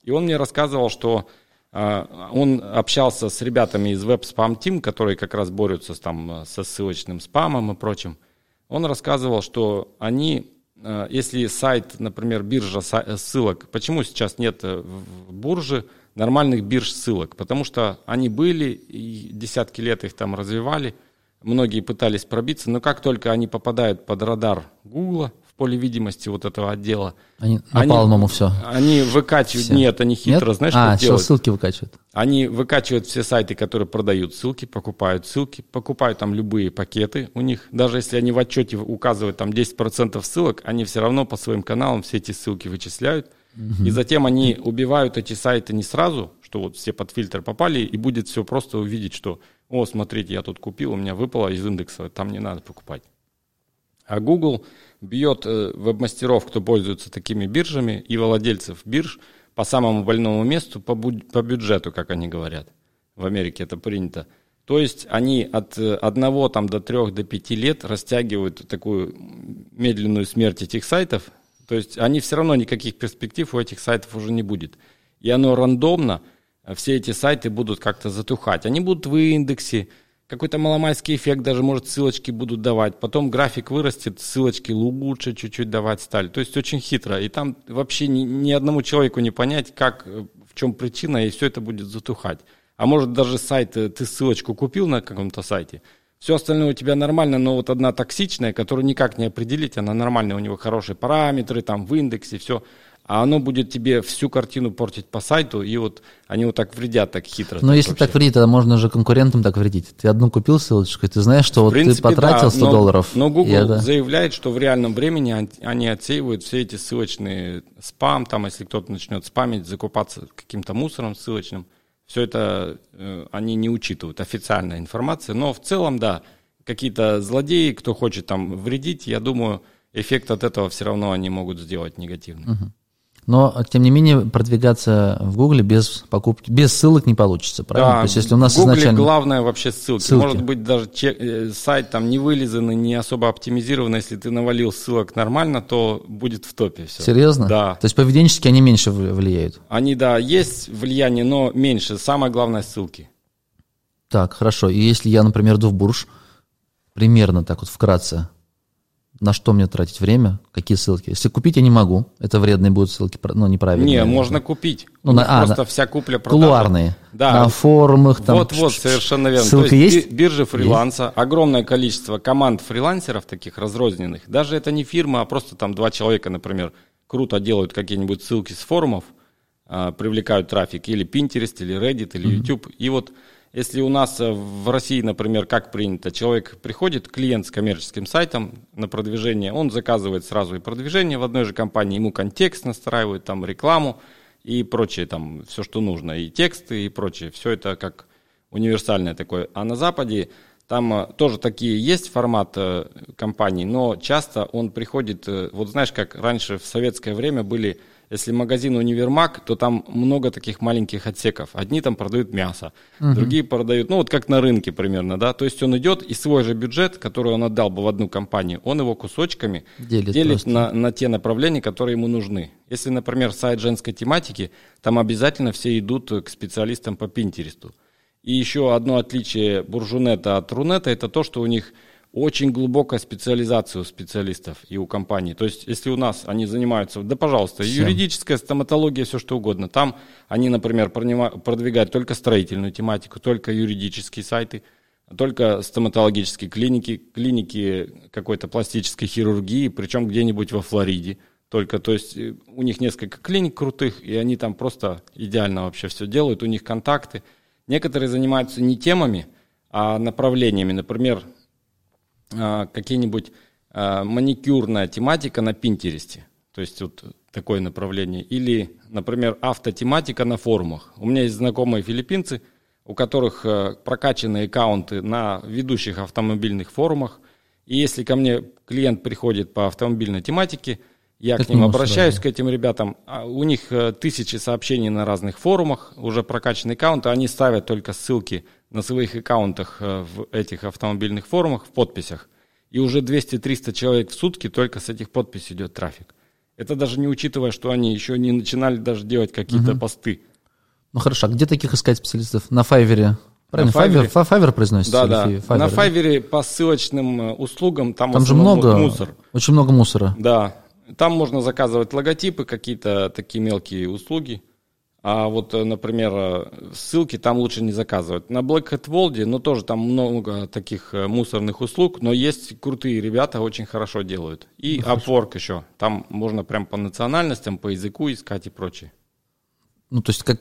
И он мне рассказывал, что а, он общался с ребятами из Web Spam Team, которые как раз борются с, там, со ссылочным спамом и прочим. Он рассказывал, что они, э, если сайт, например, биржа э, ссылок, почему сейчас нет э, в бурже нормальных бирж ссылок? Потому что они были, и десятки лет их там развивали, многие пытались пробиться, но как только они попадают под радар Гугла поле видимости вот этого отдела, Они Они- полному все. они выкачивают, нет, они хитро, знаешь, а, что все, делают? ссылки выкачивают. Они выкачивают все сайты, которые продают ссылки, покупают ссылки, покупают там любые пакеты у них. Даже если они в отчете указывают там 10% ссылок, они все равно по своим каналам все эти ссылки вычисляют. И затем они убивают эти сайты не сразу, что вот все под фильтр попали, и будет все просто увидеть, что, о, смотрите, я тут купил, у меня выпало из индекса, там не надо покупать. А Google бьет э, веб-мастеров, кто пользуется такими биржами, и владельцев бирж по самому больному месту, по, по бюджету, как они говорят. В Америке это принято. То есть они от э, одного там, до трех, до пяти лет растягивают такую медленную смерть этих сайтов. То есть они все равно никаких перспектив у этих сайтов уже не будет. И оно рандомно, э, все эти сайты будут как-то затухать. Они будут в индексе, какой-то маломайский эффект, даже, может, ссылочки будут давать. Потом график вырастет, ссылочки лучше чуть-чуть давать стали. То есть очень хитро. И там вообще ни, ни одному человеку не понять, как, э, в чем причина, и все это будет затухать. А может, даже сайт, э, ты ссылочку купил на каком-то сайте, все остальное у тебя нормально, но вот одна токсичная, которую никак не определить, она нормальная, у него хорошие параметры, там в индексе, все. А оно будет тебе всю картину портить по сайту, и вот они вот так вредят, так хитро. Но если вообще. так вредить, тогда можно же конкурентам так вредить. Ты одну купил ссылочку, и ты знаешь, что В вот принципе, ты потратил да, 100 но- долларов. Но Google это- заявляет, что в реальном времени он- они отсеивают все эти ссылочные спам, там, если кто-то начнет спамить, закупаться каким-то мусором ссылочным, все это э, они не учитывают, официальная информация. Но в целом, да, какие-то злодеи, кто хочет там вредить, я думаю, эффект от этого все равно они могут сделать негативный. Но, тем не менее, продвигаться в Гугле без покупки, без ссылок не получится, правильно? Да, То есть, если у нас в Гугле изначально... главное вообще ссылки. Ссылки. Может быть, даже чек- э, сайт там не вылизанный, не особо оптимизированный. Если ты навалил ссылок нормально, то будет в топе все. Серьезно? Да. То есть, поведенчески они меньше влияют. Они, да, есть влияние, но меньше. Самое главное ссылки. Так, хорошо. И если я, например, иду в бурж, примерно так вот вкратце, на что мне тратить время, какие ссылки? Если купить я не могу, это вредные будут ссылки, ну, неправильные. Не, можно купить. Ну, на- а, просто на- вся купля продажа. Кулуарные. Да. На форумах там. Вот-вот, совершенно верно. Ссылка То есть есть? би- биржи фриланса, огромное количество команд фрилансеров, таких разрозненных. Даже это не фирма, а просто там два человека, например, круто делают какие-нибудь ссылки с форумов, а, привлекают трафик, или Pinterest, или Reddit, или YouTube. И вот если у нас э, в России, например, как принято, человек приходит, клиент с коммерческим сайтом на продвижение, он заказывает сразу и продвижение в одной же компании, ему контекст настраивают, там рекламу, и прочее там, все, что нужно, и тексты, и прочее. Все это как универсальное такое. А на Западе там э, тоже такие есть формат э, компаний, но часто он приходит, вот знаешь, как раньше в советское время были если магазин универмаг, то там много таких маленьких отсеков. Одни там продают мясо, угу. другие продают, ну вот как на рынке примерно, да. То есть он идет и свой же бюджет, который он отдал бы в одну компанию, он его кусочками делит, делит на, на те направления, которые ему нужны. Если, например, сайт женской тематики, там обязательно все идут к специалистам по Пинтересту. И еще одно отличие буржунета от рунета, это то, что у них очень глубокая специализация у специалистов и у компаний. То есть, если у нас они занимаются, да, пожалуйста, Всем. юридическая, стоматология, все что угодно. Там они, например, продвигают только строительную тематику, только юридические сайты, только стоматологические клиники, клиники какой-то пластической хирургии, причем где-нибудь во Флориде. Только, то есть, э, у них несколько клиник крутых, и они там просто идеально вообще все делают, у них контакты. Некоторые занимаются не темами, а направлениями. Например, какие-нибудь а, маникюрная тематика на Пинтересте. То есть вот такое направление. Или, например, автотематика на форумах. У меня есть знакомые филиппинцы, у которых а, прокачанные аккаунты на ведущих автомобильных форумах. И если ко мне клиент приходит по автомобильной тематике, я к ним обращаюсь, сразу. к этим ребятам. У них э, тысячи сообщений на разных форумах, уже прокачанные аккаунты. Они ставят только ссылки на своих аккаунтах э, в этих автомобильных форумах, в подписях, и уже 200-300 человек в сутки только с этих подписей идет трафик. Это даже не учитывая, что они еще не начинали даже делать какие-то угу. посты. Ну хорошо, а где таких искать специалистов? На Файвере? Правильно, Файвер, Файвер произносится? Да, да. Файвер, на Файвере по ссылочным э, услугам там, там же много, мусор. Очень много мусора. Да. Там можно заказывать логотипы, какие-то такие мелкие услуги. А вот, э, например, э, ссылки там лучше не заказывать. На Black Hat World, ну, тоже там много таких э, мусорных услуг, но есть крутые ребята, очень хорошо делают. И ну, Upwork еще. Там можно прям по национальностям, по языку искать и прочее. Ну, то есть как,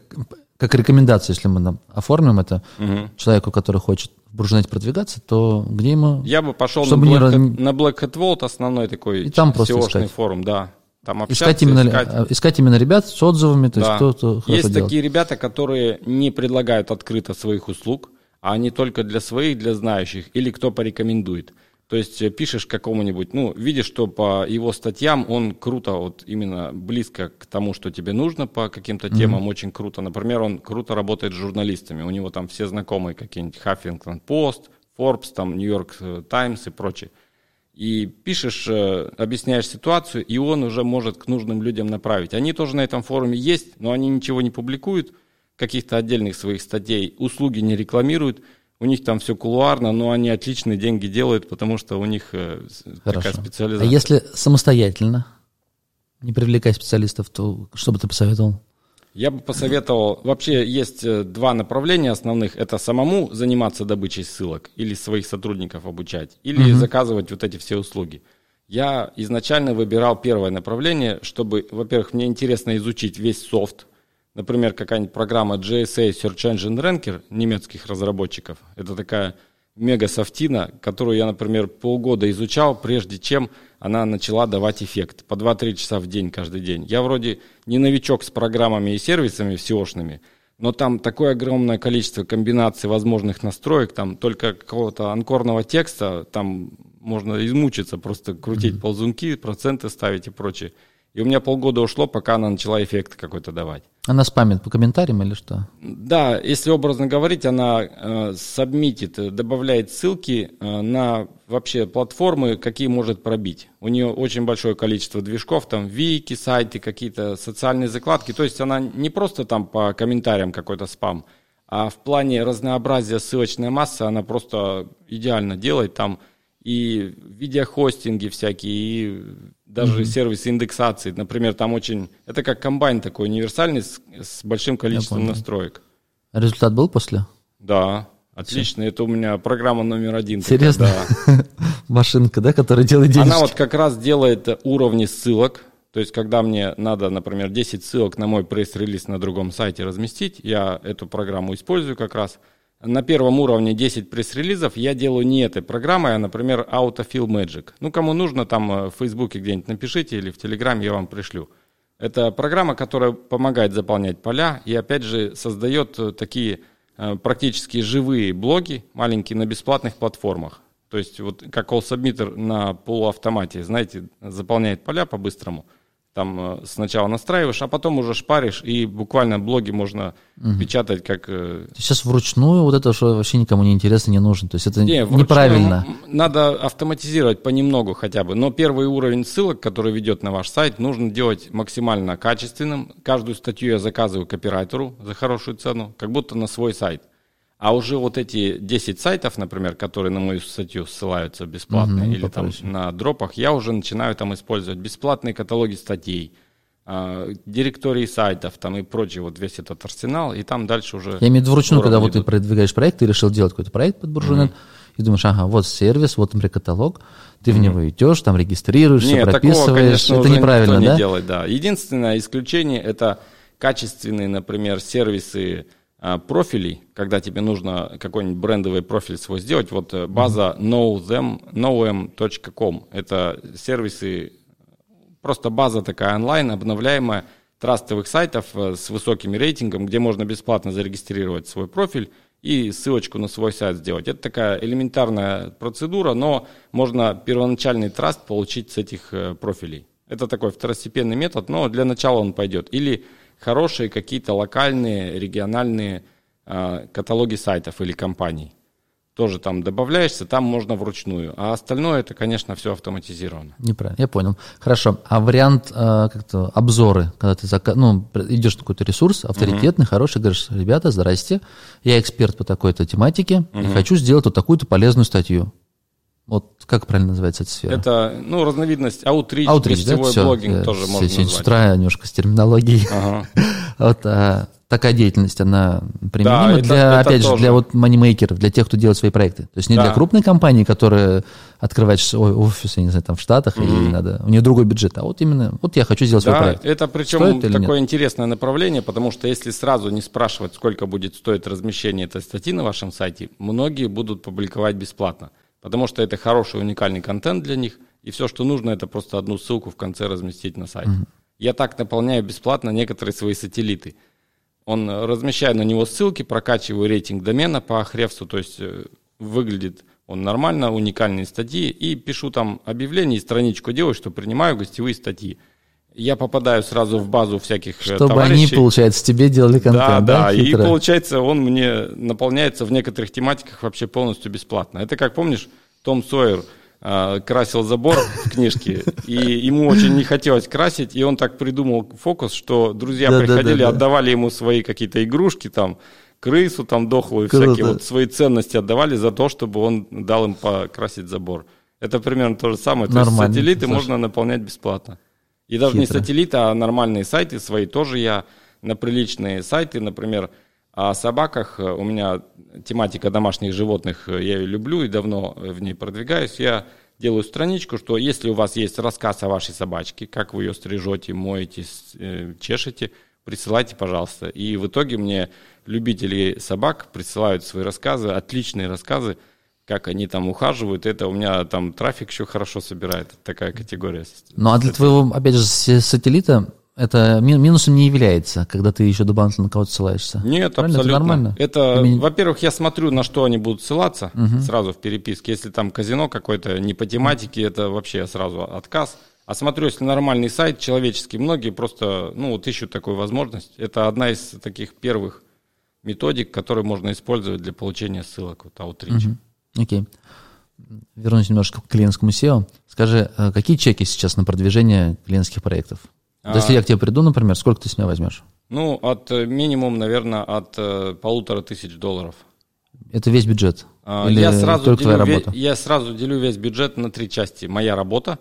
как рекомендация, если мы там оформим это угу. человеку, который хочет в Буржунете продвигаться, то где ему... Я бы пошел на Black, не... на Black Hat World, основной такой и там просто искать. форум, да. Там общаться, искать, именно, искать... А, искать именно ребят с отзывами, то да. есть кто, кто Есть делает. такие ребята, которые не предлагают открыто своих услуг, а они только для своих, для знающих, или кто порекомендует. То есть э, пишешь какому-нибудь, ну, видишь, что по его статьям он круто, вот именно близко к тому, что тебе нужно по каким-то темам, mm-hmm. очень круто. Например, он круто работает с журналистами, у него там все знакомые какие-нибудь Huffington Post, Forbes, там New York Times и прочее и пишешь, э, объясняешь ситуацию, и он уже может к нужным людям направить. Они тоже на этом форуме есть, но они ничего не публикуют, каких-то отдельных своих статей, услуги не рекламируют, у них там все кулуарно, но они отличные деньги делают, потому что у них э, Хорошо. такая специализация. А если самостоятельно, не привлекая специалистов, то что бы ты посоветовал? Я бы посоветовал, вообще есть э, два направления основных. Это самому заниматься добычей ссылок или своих сотрудников обучать, или угу. заказывать вот эти все услуги. Я изначально выбирал первое направление, чтобы, во-первых, мне интересно изучить весь софт, например, какая-нибудь программа GSA Search Engine Ranker немецких разработчиков. Это такая мега-софтина, которую я, например, полгода изучал, прежде чем она начала давать эффект. По 2-3 часа в день каждый день. Я вроде не новичок с программами и сервисами SEO-шными, но там такое огромное количество комбинаций возможных настроек, там только какого-то анкорного текста, там можно измучиться, просто крутить mm-hmm. ползунки, проценты ставить и прочее. И у меня полгода ушло, пока она начала эффект какой-то давать. Она спамит по комментариям или что? Да, если образно говорить, она э, сабмитит, э, добавляет ссылки э, на вообще платформы, какие может пробить. У нее очень большое количество движков, там вики, сайты, какие-то социальные закладки. То есть она не просто там по комментариям какой-то спам, а в плане разнообразия ссылочной массы она просто идеально делает. Там и видеохостинги всякие, и даже mm-hmm. сервисы индексации. Например, там очень... Это как комбайн такой универсальный с, с большим количеством настроек. Результат был после? Да, отлично. Все. Это у меня программа номер один. Серьезно? Да. Машинка, да, которая делает денежки? Она вот как раз делает уровни ссылок. То есть, когда мне надо, например, 10 ссылок на мой пресс-релиз на другом сайте разместить, я эту программу использую как раз – на первом уровне 10 пресс-релизов я делаю не этой программой, а, например, Autofill Magic. Ну, кому нужно, там э, в Фейсбуке где-нибудь напишите или в Телеграме я вам пришлю. Это программа, которая помогает заполнять поля и, опять же, создает э, такие э, практически живые блоги, маленькие, на бесплатных платформах. То есть вот как All Submitter на полуавтомате, знаете, заполняет поля по-быстрому – там э, сначала настраиваешь, а потом уже шпаришь, и буквально блоги можно угу. печатать как... Э, Сейчас вручную вот это что вообще никому не интересно, не нужно. То есть это не, неправильно. Надо автоматизировать понемногу хотя бы. Но первый уровень ссылок, который ведет на ваш сайт, нужно делать максимально качественным. Каждую статью я заказываю копирайтеру за хорошую цену, как будто на свой сайт. А уже вот эти 10 сайтов, например, которые на мою статью ссылаются бесплатно угу, или там на дропах, я уже начинаю там использовать бесплатные каталоги статей, э, директории сайтов там и прочее, вот весь этот арсенал, и там дальше уже... Я имею в виду вручную, когда вот ты продвигаешь проект, ты решил делать какой-то проект под Буржунет, угу. и думаешь, ага, вот сервис, вот, например, каталог, ты в него идешь, там регистрируешься, Нет, прописываешь, такого, конечно, это неправильно, да? не делать, да. Единственное исключение – это качественные, например, сервисы, а, профилей, когда тебе нужно какой-нибудь брендовый профиль свой сделать, вот э, база knowthem, knowem.com, это сервисы, просто база такая онлайн, обновляемая, трастовых сайтов э, с высоким рейтингом, где можно бесплатно зарегистрировать свой профиль и ссылочку на свой сайт сделать. Это такая элементарная процедура, но можно первоначальный траст получить с этих э, профилей. Это такой второстепенный метод, но для начала он пойдет. Или хорошие какие-то локальные, региональные э, каталоги сайтов или компаний. Тоже там добавляешься, там можно вручную. А остальное это, конечно, все автоматизировано. Неправильно, я понял. Хорошо. А вариант э, как-то обзоры, когда ты зака... ну, идешь на какой-то ресурс, авторитетный, uh-huh. хороший, говоришь, ребята, здрасте, я эксперт по такой-то тематике uh-huh. и хочу сделать вот такую-то полезную статью. Вот как правильно называется эта сфера? Это, ну, разновидность аутрич, аутрич гостевой да? блогинг Все, тоже можно назвать. с утра немножко с терминологией. Ага. вот а, такая деятельность, она применима да, для, это, опять это же, тоже. для вот манимейкеров, для тех, кто делает свои проекты. То есть не да. для крупной компании, которая открывает офис, я не знаю, там в Штатах, mm-hmm. и надо, у нее другой бюджет, а вот именно, вот я хочу сделать да, свой проект. это причем Стоит такое интересное направление, потому что если сразу не спрашивать, сколько будет стоить размещение этой статьи на вашем сайте, многие будут публиковать бесплатно потому что это хороший уникальный контент для них, и все, что нужно, это просто одну ссылку в конце разместить на сайте. Mm-hmm. Я так наполняю бесплатно некоторые свои сателлиты. Он размещаю на него ссылки, прокачиваю рейтинг домена по Ahrefs, то есть э, выглядит он нормально, уникальные статьи, и пишу там объявление и страничку делаю, что принимаю гостевые статьи. Я попадаю сразу в базу всяких э, Чтобы товарищей. они, получается, тебе делали контент, да? Да, да, и получается он мне наполняется в некоторых тематиках вообще полностью бесплатно. Это как, помнишь, Том Сойер э, красил забор в книжке, и ему очень не хотелось красить, и он так придумал фокус, что друзья да, приходили, да, да, отдавали ему свои какие-то игрушки там, крысу там дохлую, Круто. всякие вот свои ценности отдавали за то, чтобы он дал им покрасить забор. Это примерно то же самое. То есть сателлиты можно наполнять бесплатно. И даже Хитро. не сателлиты, а нормальные сайты свои тоже я на приличные сайты, например, о собаках. У меня тематика домашних животных, я ее люблю и давно в ней продвигаюсь. Я делаю страничку, что если у вас есть рассказ о вашей собачке, как вы ее стрижете, моете, э, чешете, присылайте, пожалуйста. И в итоге мне любители собак присылают свои рассказы, отличные рассказы, как они там ухаживают, это у меня там трафик еще хорошо собирает, такая категория. Ну а для твоего, опять же, сателлита это минусом не является, когда ты еще дополнительно на кого-то ссылаешься. Нет, Правильно? абсолютно. Это нормально. Это, Имени... во-первых, я смотрю, на что они будут ссылаться угу. сразу в переписке. Если там казино какое-то не по тематике, это вообще сразу отказ. А смотрю, если нормальный сайт, человеческий, многие просто, ну, вот ищут такую возможность. Это одна из таких первых методик, которые можно использовать для получения ссылок, вот Outreach. Угу. Окей. Вернусь немножко к клиентскому SEO. Скажи, а какие чеки сейчас на продвижение клиентских проектов? А... Если я к тебе приду, например, сколько ты с меня возьмешь? Ну, от э, минимум, наверное, от э, полутора тысяч долларов. Это весь бюджет? А, Или я сразу, только делю, твоя работа? я сразу делю весь бюджет на три части. Моя работа,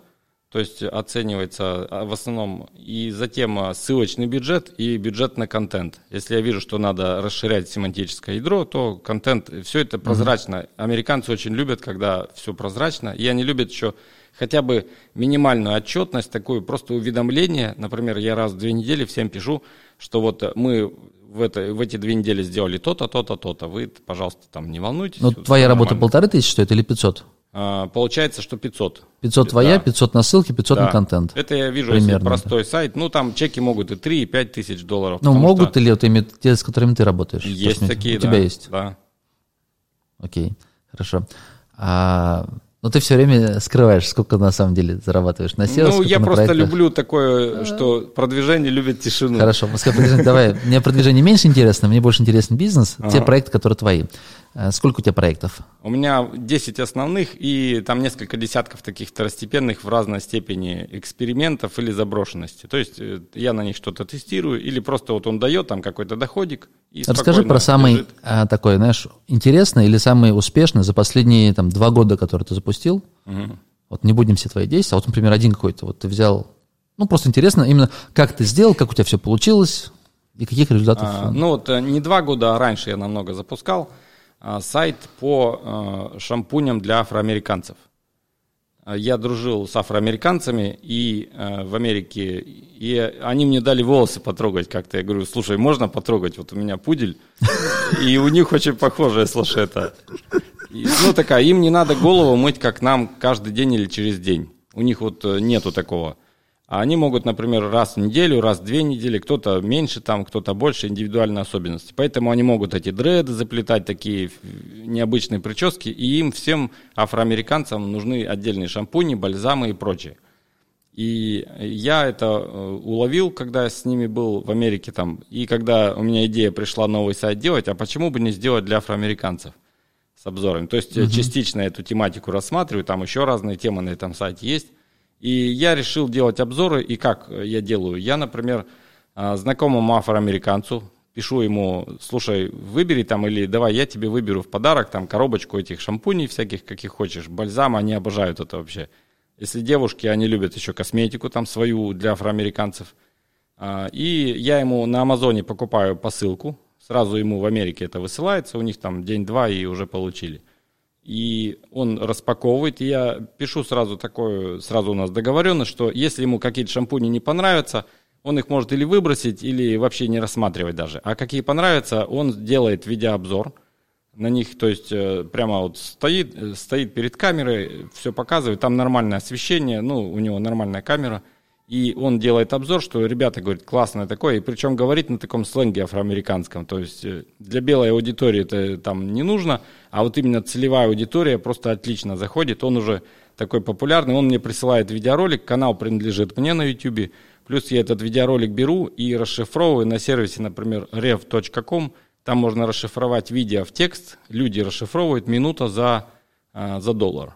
то есть оценивается а, в основном и затем а, ссылочный бюджет и бюджет на контент. Если я вижу, что надо расширять семантическое ядро, то контент, все это прозрачно. Mm-hmm. Американцы очень любят, когда все прозрачно, и они любят еще хотя бы минимальную отчетность, такое просто уведомление. Например, я раз в две недели всем пишу, что вот мы в, это, в эти две недели сделали то-то, то-то, то-то. Вы, пожалуйста, там не волнуйтесь. Ну, твоя работа полторы тысячи стоит или пятьсот? А, Получается, что 500. 500 твоя, Да. 500 на ссылке, 500 на Да. контент. Это я вижу, Примерно если простой сайт. Ну, там чеки могут и 3, и 5 тысяч долларов. Ну, могут что или вот именно те, с которыми ты работаешь? Есть То такие, У да. тебя есть? Да. Окей, хорошо. А, ну, ты все время скрываешь, сколько на самом деле зарабатываешь на SEO, ну, я на просто проектах. люблю такое, что продвижение любит тишину. Хорошо, продвижение- давай. Мне продвижение меньше интересно, мне больше интересен бизнес, те проекты, которые твои. А, Сколько у тебя проектов? У меня 10 основных и там несколько десятков таких второстепенных в разной степени экспериментов или заброшенности. То есть э, я на них что-то тестирую или просто вот он дает там какой-то доходик и Расскажи про самый лежит. а, такой, знаешь, интересный или самый успешный за последние там два года, который ты запустил. Вот не будем все твои действия, а вот, например, один какой-то, вот ты взял, ну, просто интересно именно, как ты сделал, как у тебя все получилось и каких результатов. А, ну вот э, не два года, а раньше я намного запускал сайт по э, шампуням для афроамериканцев. А, Я дружил с афроамериканцами и в Америке, и они мне дали волосы потрогать как-то. Я говорю, слушай, можно потрогать? Вот у меня пудель, и у них очень похоже, слушай, это. И, ну, такая, им не надо голову мыть, как нам, каждый день или через день. У них вот э, нету такого. А они могут, например, раз в неделю, раз в две недели, кто-то меньше там, кто-то больше, индивидуальные особенности. Поэтому они могут эти дреды заплетать, такие необычные прически, и им всем афроамериканцам нужны отдельные шампуни, бальзамы и прочее. И я это э, уловил, когда с ними был в Америке там, и когда у меня идея пришла новый сайт делать, а почему бы не сделать для афроамериканцев с обзорами? То есть э, частично эту тематику рассматриваю, там еще разные темы на этом сайте есть. И я решил делать обзоры, и как э, я делаю? Я, например, а, знакомому афроамериканцу пишу ему, слушай, выбери там, или давай я тебе выберу в подарок там коробочку этих шампуней всяких, каких хочешь, бальзам, они обожают это вообще. Если девушки, они любят еще косметику там свою для афроамериканцев. А, И я ему на Амазоне покупаю посылку, сразу ему в Америке это высылается, у них там день-два и уже получили. И он распаковывает, и я пишу сразу такое, сразу у нас договоренность, что если ему какие-то шампуни не понравятся, он их может или выбросить, или вообще не рассматривать даже. А какие понравятся, он делает видеообзор на них, то есть э, прямо вот стоит, э, стоит перед камерой, все показывает, там нормальное освещение, ну, у него нормальная камера, и он делает обзор, что ребята говорят, классное такое, и причем говорит на таком сленге афроамериканском, то есть э, для белой аудитории это там не нужно, а вот именно целевая аудитория просто отлично заходит, он уже такой популярный, он мне присылает видеоролик, канал принадлежит мне на YouTube, плюс я этот видеоролик беру и расшифровываю на сервисе, например, rev.com, там можно расшифровать видео в текст, люди расшифровывают минута за, а, за доллар.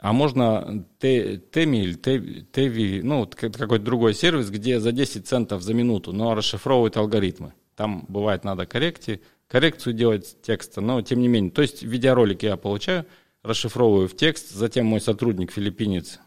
А можно Теми или Теви, ну, какой-то другой сервис, где за 10 центов за минуту, но расшифровывают алгоритмы. Там бывает надо корректи, коррекцию делать текста, но тем не менее. То есть видеоролик я получаю, расшифровываю в текст, затем мой сотрудник филиппинец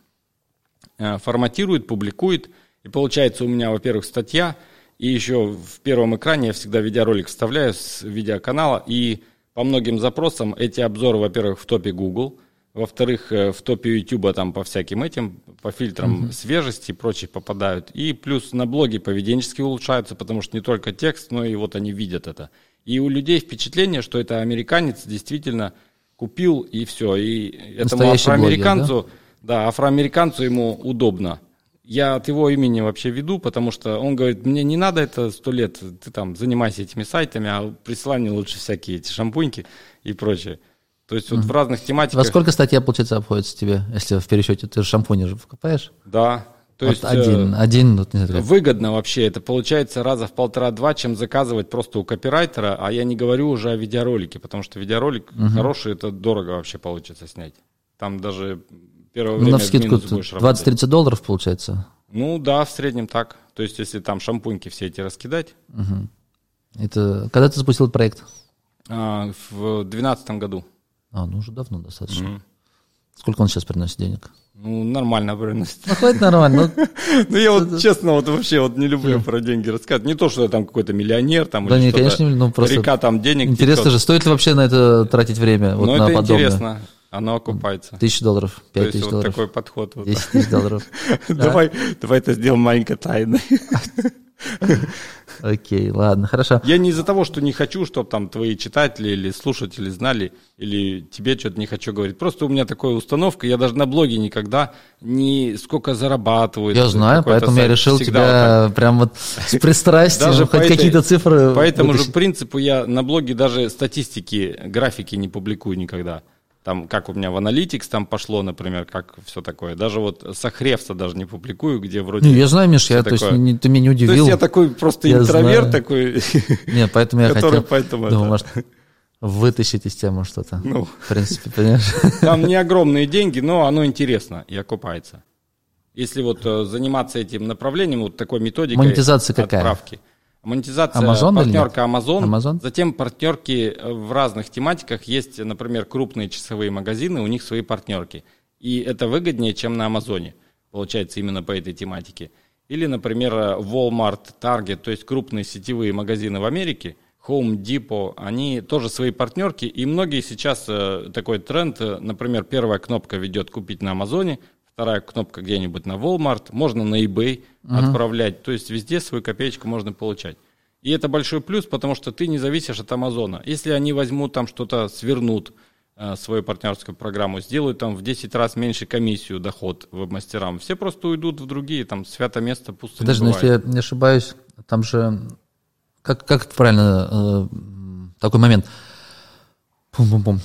э, форматирует, публикует, и получается у меня, во-первых, статья, и еще в первом экране я всегда видеоролик вставляю с видеоканала, и по многим запросам эти обзоры, во-первых, в топе Google, во-вторых, э, в топе YouTube там по всяким этим, по фильтрам свежести и прочее попадают. И плюс на блоге поведенчески улучшаются, потому что не только текст, но и вот они видят это. И у людей впечатление, что это американец действительно купил и все. И этому Настоящий блогер, афроамериканцу, да, афроамериканцу ему удобно. Я от его имени вообще веду, потому что он говорит, мне не надо это сто лет, ты там занимайся этими сайтами, а присылай мне лучше всякие эти шампуньки и прочее. То есть вот в разных тематиках. Во сколько статья, получается, обходится тебе, если в пересчете ты же шампуни же покупаешь? Да. То Вот есть э, один, один, вот, не знаю, выгодно вообще. Это получается раза в полтора-два, чем заказывать просто у копирайтера. А я не говорю уже о видеоролике, потому что видеоролик хороший, это дорого вообще получится снять. Там даже первое ну, время на вскидку минус будешь работать. 20-30 долларов получается. Ну да, в среднем так. То есть если там шампуньки все эти раскидать. Это когда ты запустил проект? а, в двенадцатом году. А, ну уже давно достаточно. Сколько он сейчас приносит денег? Ну, нормально приносит. Ну, хватит нормально. ну, Ну, я вот, честно, вот вообще вот не люблю про деньги рассказывать. Не то, что я там какой-то миллионер, там, Да или не, что-то. конечно, не, ну, просто Река там денег Интересно же, стоит ли вообще на это тратить время? На это интересно, оно окупается. Тысяча долларов, пять тысяч вот долларов, такой подход. десять тысяч долларов. Давай, давай это сделаем маленькой тайной. Окей, ладно, хорошо. Я не из-за того, что не хочу, чтобы там твои читатели или слушатели знали, или тебе что-то не хочу говорить. Просто у меня такая установка, я даже на блоге никогда не сколько зарабатываю. Я знаю, поэтому я решил тебя вот прям вот с пристрастием, хоть какие-то цифры. По этому же принципу я на блоге даже статистики, графики не публикую никогда там, как у меня в Analytics там пошло, например, как все такое. Даже вот Сахревса даже не публикую, где вроде... Ну, я знаю, Миш, я, то есть, не, ты меня не удивил. То есть я такой просто я интроверт знаю. такой. Нет, поэтому я который хотел... Поэтому думаю, может, вытащить из темы что-то. Ну, в принципе, понимаешь? Там не огромные деньги, но оно интересно и окупается. Если вот э, заниматься этим направлением, вот такой методикой Монетизация какая? отправки. Монетизация Amazon партнерка Amazon. Amazon. Затем партнерки в разных тематиках. Есть, например, крупные часовые магазины, у них свои партнерки. И это выгоднее, чем на Амазоне. Получается, именно по этой тематике. Или, например, Walmart, Target, то есть крупные сетевые магазины в Америке, Home Depot, они тоже свои партнерки. И многие сейчас э, такой тренд, э, например, первая кнопка ведет купить на Амазоне, вторая кнопка где-нибудь на Walmart, можно на eBay угу. отправлять. То есть везде свою копеечку можно получать. И это большой плюс, потому что ты не зависишь от Амазона. Если они возьмут там что-то, свернут э, свою партнерскую программу, сделают там в 10 раз меньше комиссию доход веб-мастерам, все просто уйдут в другие, там свято место пусто Подожди, не если я не ошибаюсь, там же, как, как правильно, э, такой момент, Пум-пум-пум.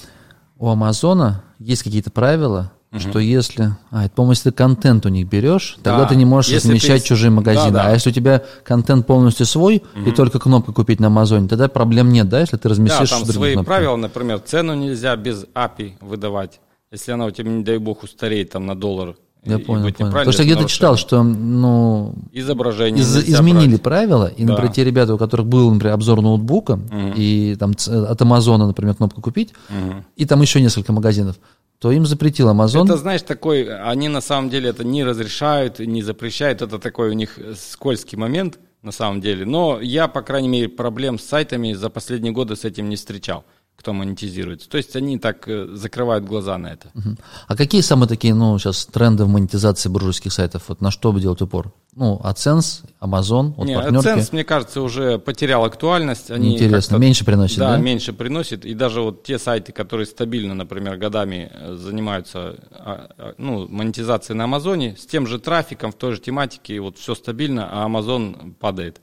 у Амазона есть какие-то правила, Угу. Что если, а, это, по-моему, если ты контент у них берешь, тогда ты не можешь если размещать ты... чужие магазины. Да, да. А если у тебя контент полностью свой угу. и только кнопка купить на Амазоне, тогда проблем нет, да, если ты разместишь. Да, там свои кнопки. правила, например, цену нельзя без API выдавать. Если она у тебя, не дай бог, устареет там на доллар, я понял, понял. Потому что я где-то читал, что ну, изображение из, изменили брать. правила, и, да. например, те ребята, у которых был, например, обзор ноутбука, угу. и там от Амазона, например, кнопку купить, угу. и там еще несколько магазинов, то им запретил Amazon. Это, знаешь, такой, они на самом деле это не разрешают, не запрещают, это такой у них скользкий момент на самом деле. Но я, по крайней мере, проблем с сайтами за последние годы с этим не встречал кто монетизируется. То есть они так э, закрывают глаза на это. Uh-huh. А какие самые такие, ну, сейчас тренды в монетизации буржуйских сайтов? Вот на что бы делать упор? Ну, AdSense, Amazon, вот Не, партнерки. AdSense, мне кажется, уже потерял актуальность. Они Интересно, меньше приносит, да? Да, меньше приносит. И даже вот те сайты, которые стабильно, например, годами э, занимаются а, а, ну, монетизацией на Амазоне, с тем же трафиком, в той же тематике, вот все стабильно, а Amazon падает,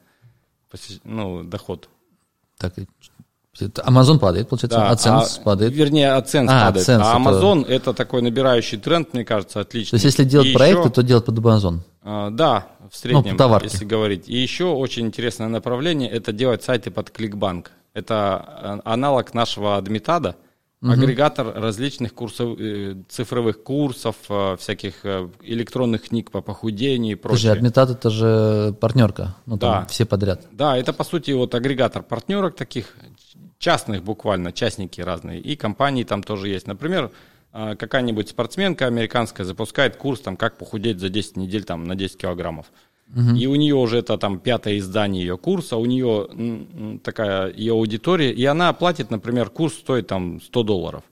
ну, доход. Так, Amazon падает, получается, да, AdSense а, падает. Вернее, AdSense а, падает. AdSense а Amazon это... это такой набирающий тренд, мне кажется, отличный. То есть, если делать И проекты, еще... то делать под Amazon. А, да, в среднем, ну, если говорить. И еще очень интересное направление – это делать сайты под кликбанк. Это а, аналог нашего Адмитада, угу. агрегатор различных курсов, э, цифровых курсов, э, всяких э, электронных книг по похудению и прочее. Слушай, Адмитад – это же партнерка, ну там да. все подряд. Да, это по сути вот агрегатор партнерок таких, частных буквально, частники разные, и компании там тоже есть. Например, а, какая-нибудь спортсменка американская запускает курс, там, как похудеть за 10 недель там, на 10 килограммов. Угу. И у нее уже это там пятое издание ее курса, у нее такая ее аудитория, и она платит, например, курс стоит там 100 долларов.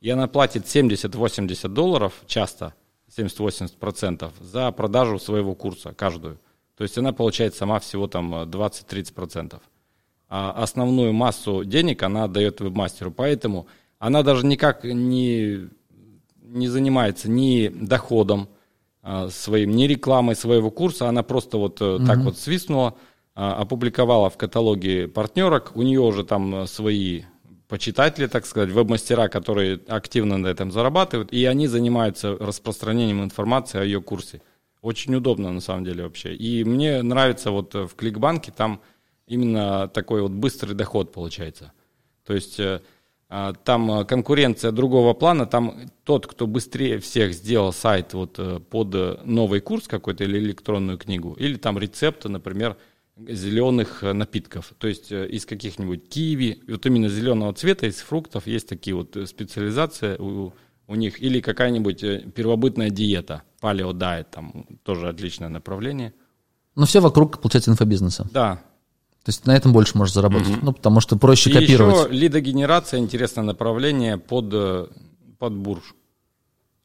И она платит 70-80 долларов часто, 70-80% за продажу своего курса каждую. То есть она получает сама всего там 20-30% а основную массу денег она отдает вебмастеру. Поэтому она даже никак не, не занимается ни доходом а, своим, ни рекламой своего курса. Она просто вот угу. так вот свистнула, а, опубликовала в каталоге партнерок. У нее уже там свои почитатели, так сказать, веб-мастера, которые активно на этом зарабатывают, и они занимаются распространением информации о ее курсе. Очень удобно на самом деле вообще. И мне нравится вот в Кликбанке там именно такой вот быстрый доход получается. То есть э, а, там конкуренция другого плана, там тот, кто быстрее всех сделал сайт вот э, под новый курс какой-то или электронную книгу, или там рецепты, например, зеленых напитков, то есть э, из каких-нибудь киви, вот именно зеленого цвета, из фруктов есть такие вот специализации у, у них, или какая-нибудь первобытная диета, палеодайет, там тоже отличное направление. Но все вокруг, получается, инфобизнеса. Да, то есть на этом больше можешь заработать, mm-hmm. ну, потому что проще и копировать. еще лидогенерация – интересное направление под, э, под бурж.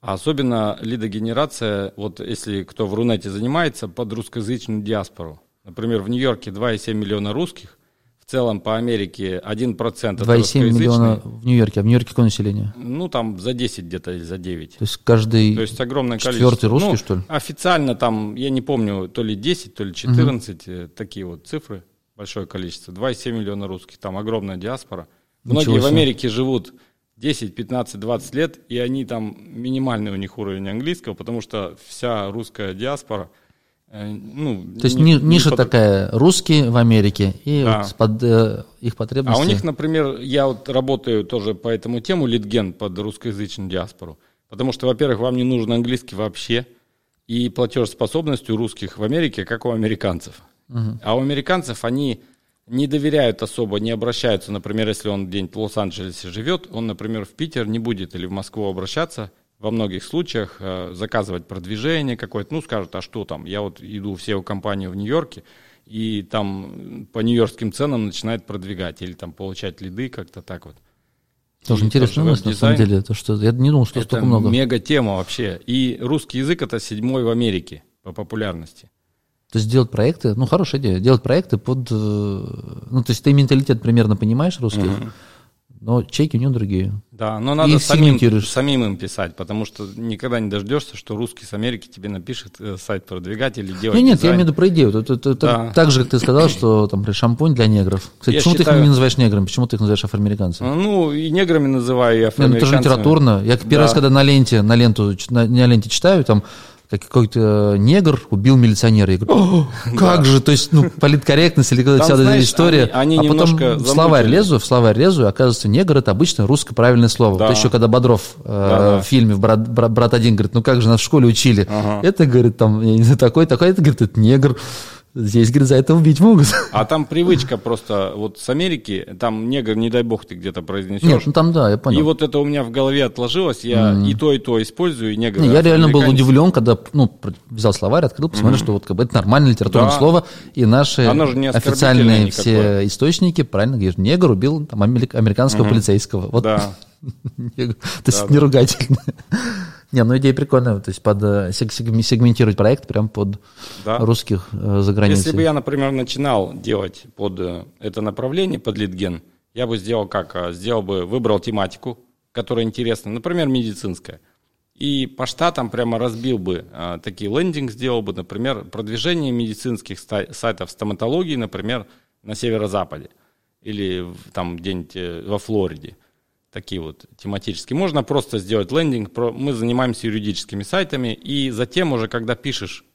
А особенно лидогенерация, вот если кто в Рунете занимается, под русскоязычную диаспору. Например, в Нью-Йорке 2,7 миллиона русских, в целом по Америке 1% это 2,7 русскоязычные. миллиона в Нью-Йорке. А в Нью-Йорке какое население? Ну, там за 10 где-то или за 9. То есть каждый... То есть огромное Четвертый количество. русский, Ну, что ли? Официально там, я не помню, то ли 10, то ли 14, э, такие вот цифры, большое количество. 2,7 миллиона русских, там огромная диаспора. Ничего Многие в. Америке живут 10, 15, 20 лет, и они там, минимальный у них уровень английского, потому что вся русская диаспора, э, ну... То есть не- ни- не ниша под- такая, русские в Америке, и Да. вот под, э, их потребности... А у них, например, я вот работаю тоже по этому тему, литген под русскоязычную диаспору. Потому что, во-первых, вам не нужен английский вообще, и платежеспособность у русских в Америке, как у американцев. А у американцев они не доверяют особо, не обращаются, например, если он где-нибудь в Лос-Анджелесе живет, он, например, в Питер не будет или в Москву обращаться, во многих случаях э, заказывать продвижение какое-то, ну, скажут, а что там, я вот иду в SEO-компанию в Нью-Йорке, и там по нью-йоркским ценам начинает продвигать или там получать лиды как-то так вот. Тоже интересная мысль, на самом деле. То, что, я не думал, что Это столько много. мега тема вообще. И русский язык это седьмой в Америке по популярности. То есть делать проекты, ну, хорошая идея, делать проекты под... э, Ну, то есть ты менталитет примерно понимаешь русский, но чеки у него другие. Да, но надо самим, самим им писать, потому что никогда не дождешься, что русский с Америки тебе напишет э, сайт продвигать или делать Нет, нет, я имею в виду про идею. Это, это- это Да. так же, как ты сказал, что там шампунь для негров. Кстати, Я почему ты считаю- их не называешь неграми? Почему ты их называешь афроамериканцами? Ну, и неграми называю, и Не, ну, это же афроамериканцами. литературно. Я первый Да. раз, когда на ленте, на ленту, на, на ленте читаю, там какой-то негр убил милиционера. Я говорю, «О, как же, то есть, ну, политкорректность или какая-то Там, вся эта знаешь, история. они- они а потом в словарь лезу, в словарь лезу, и оказывается, негр это обычно русское правильное слово. Да. Вот еще когда Бодров э, в фильме брат, брат, «Брат один» говорит, ну как же нас в школе учили. Ага. Это, говорит, там, я не знаю, такой, такой, это, говорит, это негр. Здесь, говорит, за это убить могут. А там привычка просто, вот с Америки, там негр, не дай бог, ты где-то произнесешь. Нет, ну там да, я понял. И вот это у меня в голове отложилось, я и то, и то использую, и негр. Не, я реально был удивлен, когда ну, взял словарь, открыл, посмотрел, что вот как бы это нормальное литературное Да. слово, и наши официальные никакое. все источники правильно говорят, негр убил там, амери- американского полицейского. Вот, Да. То есть не ругательно. Не, ну идея прикольная, то есть под э, сег- сег- сегментировать проект прям под Да. русских э, за границей. Если бы я, например, начинал делать под э, это направление, под литген, я бы сделал как? А, Сделал бы, выбрал тематику, которая интересна, например, медицинская. И по штатам прямо разбил бы а, такие лендинг, сделал бы, например, продвижение медицинских сайтов стоматологии, например, на северо-западе или там где-нибудь э, во Флориде. Такие вот тематические. Можно просто сделать лендинг. Мы занимаемся юридическими сайтами, и затем уже, когда пишешь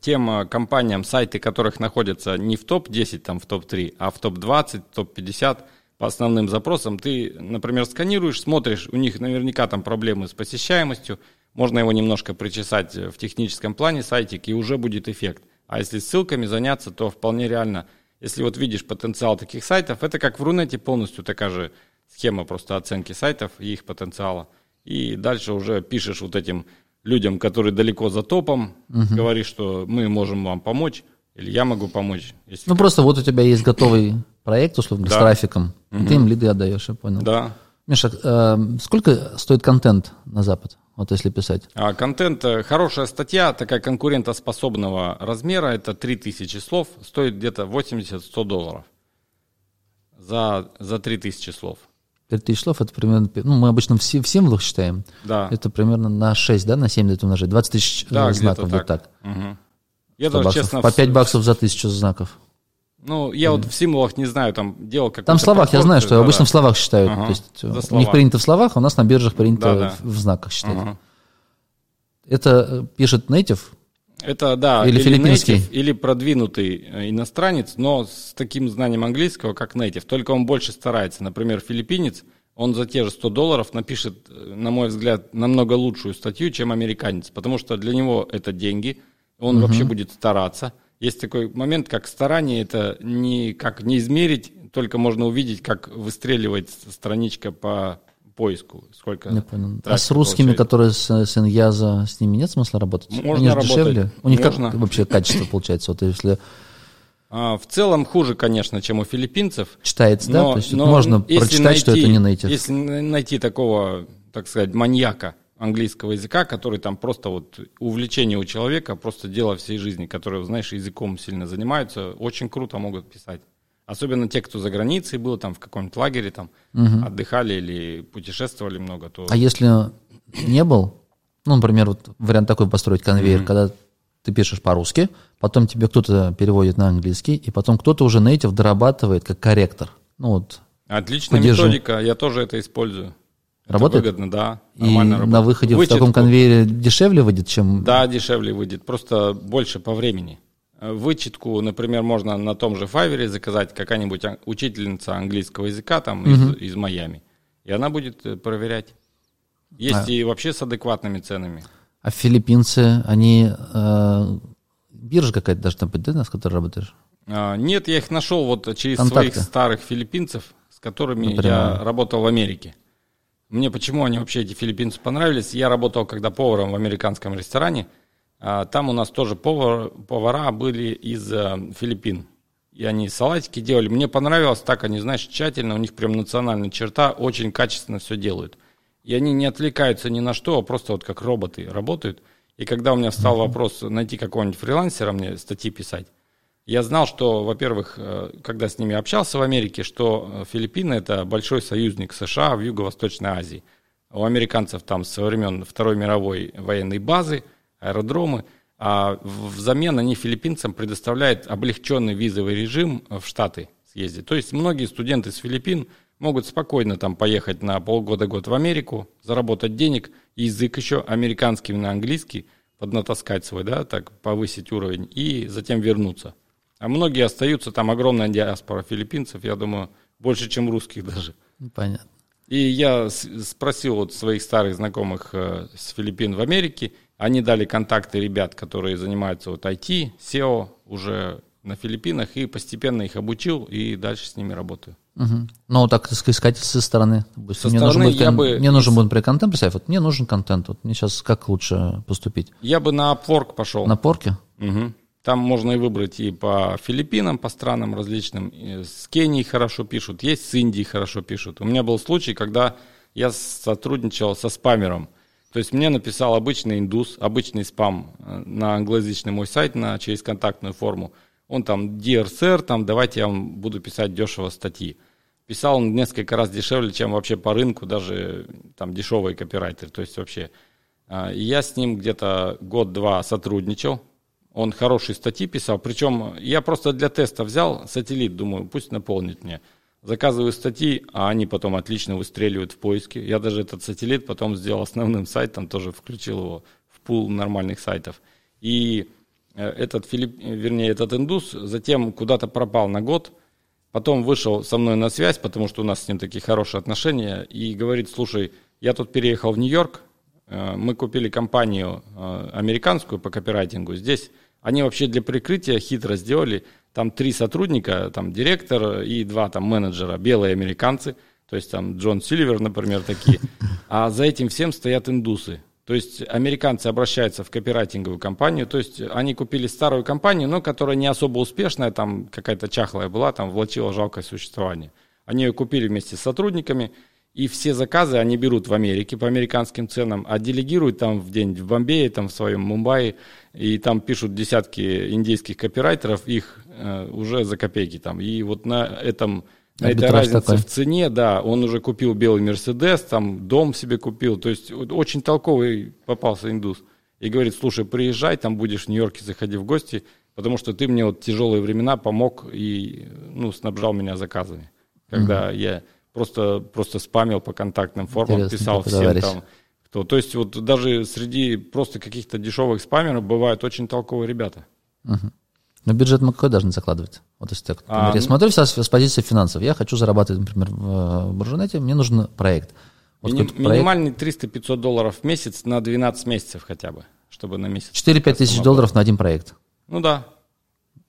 тем э, компаниям, сайты которых находятся не в топ-10, там в топ-3, а в топ-20, топ-50 по основным запросам, ты, например, сканируешь, смотришь, у них наверняка там проблемы с посещаемостью, можно его немножко причесать э, в техническом плане сайтик, и уже будет эффект. А если ссылками заняться, то вполне реально, если вот видишь потенциал таких сайтов, это как в Рунете полностью такая же схема просто оценки сайтов и их потенциала. И дальше уже пишешь вот этим людям, которые далеко за топом, говоришь, что мы можем вам помочь, или я могу помочь. Если Ну просто вот у тебя есть готовый проект, условно, говоря, с Да. трафиком, и ты им лиды отдаешь, я понял. Да. Миша, э, сколько стоит контент на Запад, вот если писать? А контент, э, хорошая статья, такая конкурентоспособного размера, это 3000 слов, стоит где-то 80-100 долларов за, за 3000 слов. 5000 слов, это примерно, ну, мы обычно в, си- в символах считаем. Да. Это примерно на 6, да, на 7 это умножать. 20 тысяч э, Да, знаков будет так. так. Мгм. Я 100 даже, баксов. честно, По в- 5 баксов за тысячу знаков. Ну, я вот в символах не знаю, там делал какой-то Там в словах, я знаю, что да-да. обычно в словах считают. Ага, То есть э, у слова. них принято в словах, а у нас на биржах принято Да-да. в, в знаках считать. Ага. Это э, пишет native, Это, да, Или филиппинский. native, или продвинутый э, иностранец, но с таким знанием английского, как native. Только он больше старается. Например, филиппинец, он за те же 100 долларов напишет, э, на мой взгляд, намного лучшую статью, чем американец. Потому что для него это деньги, он вообще будет стараться. Есть такой момент, как старание, это никак не измерить, только можно увидеть, как выстреливает страничка по поиску. Сколько я понял. А с русскими, получает. которые с, с Иньяза, с ними нет смысла работать? Можно Они работать. дешевле. У них Можно. как вообще качество получается? Вот если А, В целом хуже, конечно, чем у филиппинцев. читается, да? Но- То есть но можно прочитать, что найти- это не native. Если на- найти такого, так сказать, маньяка английского языка, который там просто вот увлечение у человека, просто дело всей жизни, которые, знаешь, языком сильно занимаются, очень круто могут писать. Особенно те, кто за границей был, там в каком-нибудь лагере, там Мгм. отдыхали или путешествовали много, то А если не был, ну, например, вот вариант такой построить конвейер, когда ты пишешь по-русски, потом тебе кто-то переводит на английский, и потом кто-то уже native дорабатывает как корректор. Ну вот, отличная Поддержу. методика, я тоже это использую. Это Работает? выгодно, да. и нормально на работает. выходе в Вычетку- таком конвейере дешевле выйдет, чем... Да, дешевле выйдет, просто больше по времени. Э, Вычетку, например, можно на том же Файвере заказать какая-нибудь учительница английского языка там из, из Майами, и она будет э, проверять. Есть А. и вообще с адекватными ценами. А филиппинцы, они... э, биржа какая-то должна быть, да, с которой работаешь? А, Нет, я их нашел вот через Контакты. своих старых филиппинцев, с которыми Напрямую. я работал в Америке. Мне почему они вообще, эти филиппинцы, понравились? Я работал когда поваром в американском ресторане. А, Там у нас тоже повар, повара были из э, Филиппин. И они салатики делали. Мне понравилось, так они, знаешь, тщательно, у них прям национальная черта, очень качественно все делают. И они не отвлекаются ни на что, а просто вот как роботы работают. И когда у меня встал вопрос найти какого-нибудь фрилансера, мне статьи писать, я знал, что, во-первых, э, когда с ними общался в Америке, что э, Филиппины это большой союзник США в Юго-Восточной Азии. У американцев там со времен Второй мировой военной базы, аэродромы, а взамен они филиппинцам предоставляют облегченный визовый режим в Штаты съездить. То есть многие студенты с Филиппин могут спокойно там поехать на полгода-год в Америку, заработать денег, язык еще американский на английский, поднатаскать свой, да, так повысить уровень и затем вернуться. А многие остаются, там огромная диаспора филиппинцев, я думаю, больше, чем русских даже. Понятно. И я спросил вот своих старых знакомых э, с Филиппин в Америке, они дали контакты ребят, которые занимаются вот IT, SEO уже на Филиппинах, и постепенно их обучил, и дальше с ними работаю. Мгм. Ну, так искать со стороны. Допустим, Со мне стороны нужен будет, я бы мне нужен будет, контент, представь, вот мне нужен контент, вот мне сейчас как лучше поступить? Я бы на Upwork пошел. На порке? Мгм. Там можно и выбрать и по Филиппинам, по странам различным. С Кенией хорошо пишут, есть с Индией хорошо пишут. У меня был случай, когда я сотрудничал со спамером. То есть мне написал обычный индус, обычный спам э, на англоязычный мой сайт на, через контактную форму. Он там, dear sir, там, давайте я вам буду писать дешево статьи. Писал он несколько раз дешевле, чем вообще по рынку, даже там дешевый копирайтер. То есть вообще. А, и Я с ним где-то год-два сотрудничал. Он хорошие статьи писал. Причем я просто для теста взял сателлит, думаю, пусть наполнит мне. Заказываю статьи, а они потом отлично выстреливают в поиске. Я даже этот сателлит потом сделал основным сайтом, тоже включил его в пул нормальных сайтов. И э, этот Филипп, э, вернее, этот индус затем куда-то пропал на год, потом вышел со мной на связь, потому что у нас с ним такие хорошие отношения, и говорит, слушай, я тут переехал в Нью-Йорк, э, мы купили компанию американскую по копирайтингу, здесь они вообще для прикрытия хитро сделали, там три сотрудника, там директор и два там менеджера, белые американцы, то есть там Джон Сильвер, например, такие, а за этим всем стоят индусы. То есть американцы обращаются в копирайтинговую компанию, то есть они купили старую компанию, но которая не особо успешная, там какая-то чахлая была, там влачила жалкое существование. Они ее купили вместе с сотрудниками, и все заказы они берут в Америке по американским ценам, а делегируют там в день в Бомбее, там в своем Мумбаи, и там пишут десятки индийских копирайтеров, их э, уже за копейки там. И вот на этом на этой разнице такой. в цене, да, он уже купил белый Мерседес, там дом себе купил, то есть очень толковый попался индус. И говорит, слушай, приезжай, там будешь в Нью-Йорке, заходи в гости, потому что ты мне вот тяжелые времена помог и, ну, снабжал меня заказами. Когда я просто, просто спамил по контактным формам, Интересно, писал всем товарищ. там, кто. То есть вот даже среди просто каких-то дешевых спамеров бывают очень толковые ребята. Но бюджет мы какой должны закладывать? Вот если так, А, например, я ну- смотрю сейчас с позиции финансов. Я хочу зарабатывать, например, в Буржунете, мне нужен проект. Вот Мини- какой-то проект. минимальный 300-500 долларов в месяц на 12 месяцев хотя бы, чтобы на месяц. 4-5 тысяч долларов на один проект. Ну да.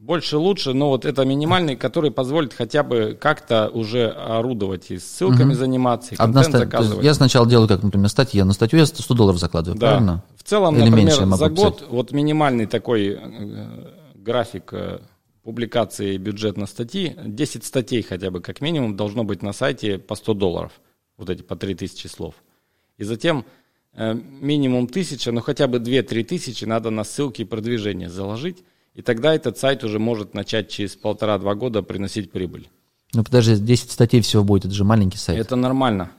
Больше лучше, но вот это минимальный, который позволит хотя бы как-то уже орудовать и ссылками заниматься, и Одна контент ста- есть заказывать. Я сначала делаю, как, например, статья. На статью я 100 долларов закладываю, Да. правильно? В целом, Или например, меньше за писать? год вот минимальный такой э, график э, публикации бюджетной статьи, 10 статей хотя бы как минимум должно быть на сайте по 100 долларов, вот эти по 3000 слов. И затем э, минимум тысяча, но хотя бы 2-3 тысячи надо на ссылки и продвижение заложить, и тогда этот сайт уже может начать через полтора-два года приносить прибыль. Ну подожди, 10 статей всего будет, это же маленький сайт. Это нормально.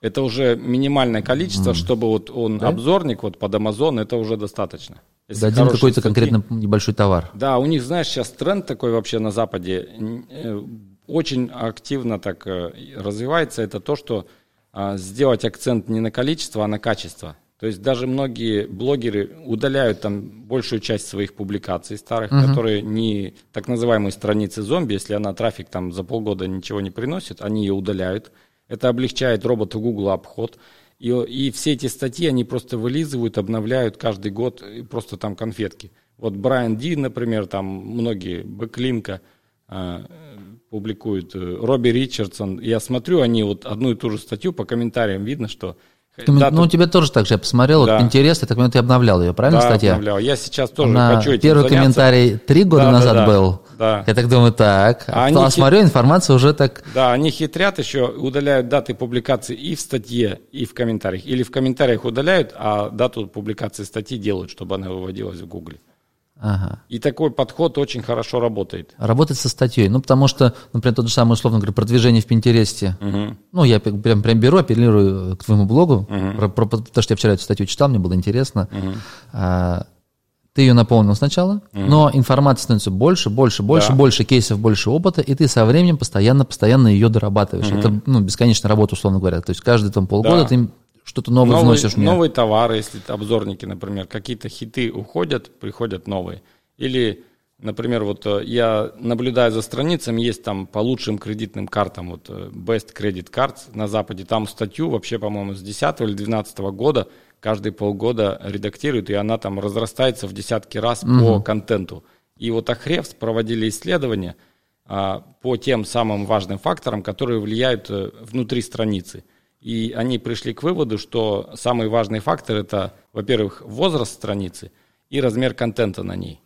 Это уже минимальное количество, mm. чтобы вот он да? обзорник вот под Amazon, это уже достаточно. Если один какой-то статьи, конкретно небольшой товар. Да, у них, знаешь, сейчас тренд такой вообще на Западе э, очень активно так э, развивается. Это то, что а, сделать акцент не на количество, а на качество. То есть даже многие блогеры удаляют там большую часть своих публикаций старых, uh-huh. которые не так называемые страницы зомби, если она трафик там за полгода ничего не приносит, они ее удаляют. Это облегчает роботу Google обход. И, и все эти статьи они просто вылизывают, обновляют каждый год просто там конфетки. Вот Брайан Ди, например, там многие, Бэклинка э, публикуют, э, Робби Ричардсон. Я смотрю, они вот одну и ту же статью по комментариям видно, что ты, да, ну, у тебя тоже так же, я посмотрел, да. вот Pinterest, так ты обновлял ее, правильно, да, статья? обновлял. Я сейчас тоже На хочу этим Первый заняться. комментарий три года да, назад да, был. Да. Я так думаю, так. А, а хит... смотрю, информация уже так... Да, они хитрят еще, удаляют даты публикации и в статье, и в комментариях. Или в комментариях удаляют, а дату публикации статьи делают, чтобы она выводилась в Гугле. Ага. И такой подход очень хорошо работает. Работать со статьей. Ну, потому что, например, тот же самый, условно говоря, продвижение в Пинтересте. Угу. Ну, я прям, прям беру, апеллирую к твоему блогу, Мгм. про, про- потому что я вчера эту статью читал, мне было интересно. Мгм. А, ты ее наполнил сначала, но информации становится больше, больше, больше, Да. больше кейсов, больше опыта, и ты со временем постоянно, постоянно ее дорабатываешь. Это ну, бесконечная работа, условно говоря. То есть каждые там полгода Да. ты что-то новое Новые, вносишь в неё. новые товары, если это обзорники, например, какие-то хиты уходят, приходят новые. Или, например, вот э, я наблюдаю за страницами, есть там по лучшим кредитным картам, вот э, Best Credit Cards на Западе, там статью вообще, по-моему, с 10 или 12 года каждые полгода редактируют, и она там разрастается в десятки раз по контенту. И вот Ахревс проводили исследования а, по тем самым важным факторам, которые влияют э, внутри страницы. И они пришли к выводу, что самый важный фактор это, во-первых, возраст страницы и размер контента на ней.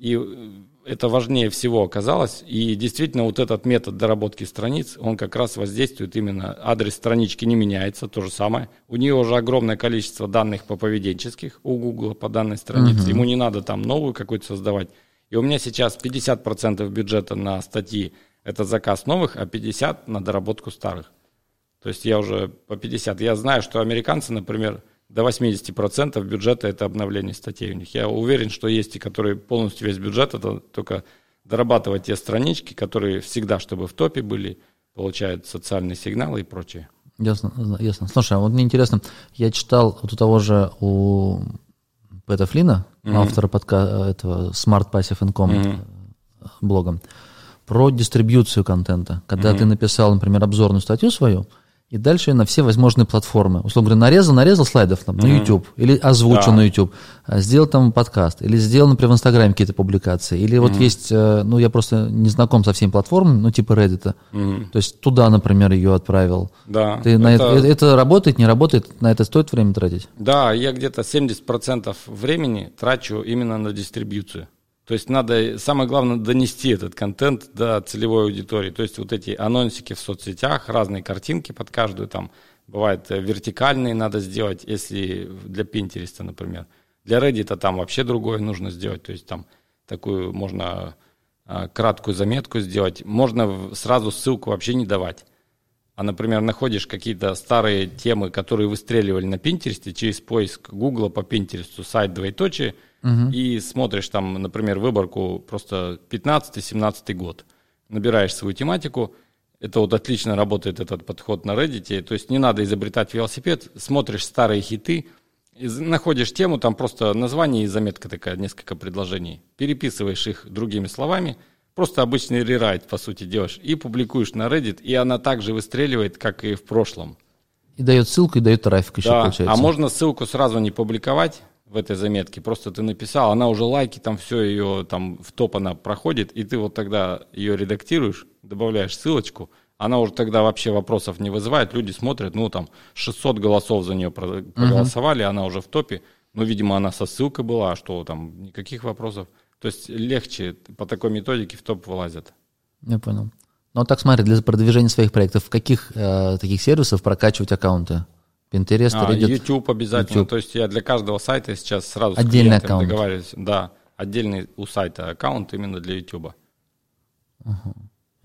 И э, это важнее всего оказалось. И действительно, вот этот метод доработки страниц, он как раз воздействует именно, адрес странички не меняется, то же самое. У нее уже огромное количество данных по поведенческих у Google по данной странице. Ему не надо там новую какую-то создавать. И у меня сейчас 50% бюджета на статьи – это заказ новых, а 50% на доработку старых. То есть я уже по 50. Я знаю, что американцы, например, до 80% бюджета это обновление статей у них. Я уверен, что есть и которые полностью весь бюджет, это только дорабатывать те странички, которые всегда, чтобы в топе были, получают социальные сигналы и прочее. Ясно, ясно. Слушай, а вот мне интересно, я читал вот у того же, у Пэта Флина, автора подка этого Smart Passive Income э, блога, про дистрибьюцию контента. Когда ты написал, например, обзорную статью свою, и дальше на все возможные платформы. Условно говоря, нарезал, нарезал слайдов там, на YouTube, или озвучил Да. на YouTube, а, сделал там подкаст, или сделал, например, в Инстаграме какие-то публикации, или вот есть, э, ну, я просто не знаком со всеми платформами, ну, типа Reddit. То есть туда, например, ее отправил. Да, Ты на это, это- это работает, не работает, на это стоит время тратить? Да, я где-то 70% времени трачу именно на дистрибьюцию. То есть надо, самое главное, донести этот контент до целевой аудитории. То есть вот эти анонсики в соцсетях, разные картинки под каждую там. Бывает э, вертикальные надо сделать, если для Пинтереста, например. Для Reddit там вообще другое нужно сделать. То есть там такую можно а, краткую заметку сделать. Можно сразу ссылку вообще не давать. А, например, находишь какие-то старые темы, которые выстреливали на Пинтересте через поиск Гугла по Пинтересту, сайт двоеточие, и смотришь там, например, выборку просто 15-17 год. Набираешь свою тематику, это вот отлично работает этот подход на Reddit, то есть не надо изобретать велосипед, смотришь старые хиты, находишь тему, там просто название и заметка такая, несколько предложений, переписываешь их другими словами, просто обычный рерайт, по сути, делаешь, и публикуешь на Reddit, и она также выстреливает, как и в прошлом. И дает ссылку, и дает трафик еще, Да, получается. а можно ссылку сразу не публиковать в этой заметке, просто ты написал, она уже лайки, там все ее, там в топ она проходит, и ты вот тогда ее редактируешь, добавляешь ссылочку, она уже тогда вообще вопросов не вызывает, люди смотрят, ну там 600 голосов за нее про- проголосовали, она уже в топе, ну, видимо, она со ссылкой была, а что там, никаких вопросов. То есть легче по такой методике в топ вылазят. Я понял. Ну, вот так смотри, для продвижения своих проектов, в каких э, таких сервисов прокачивать аккаунты? Pinterest, А, Reddit. YouTube обязательно. YouTube. То есть я для каждого сайта сейчас сразу Отдельный с аккаунт. договариваюсь. Да, отдельный у сайта аккаунт именно для YouTube.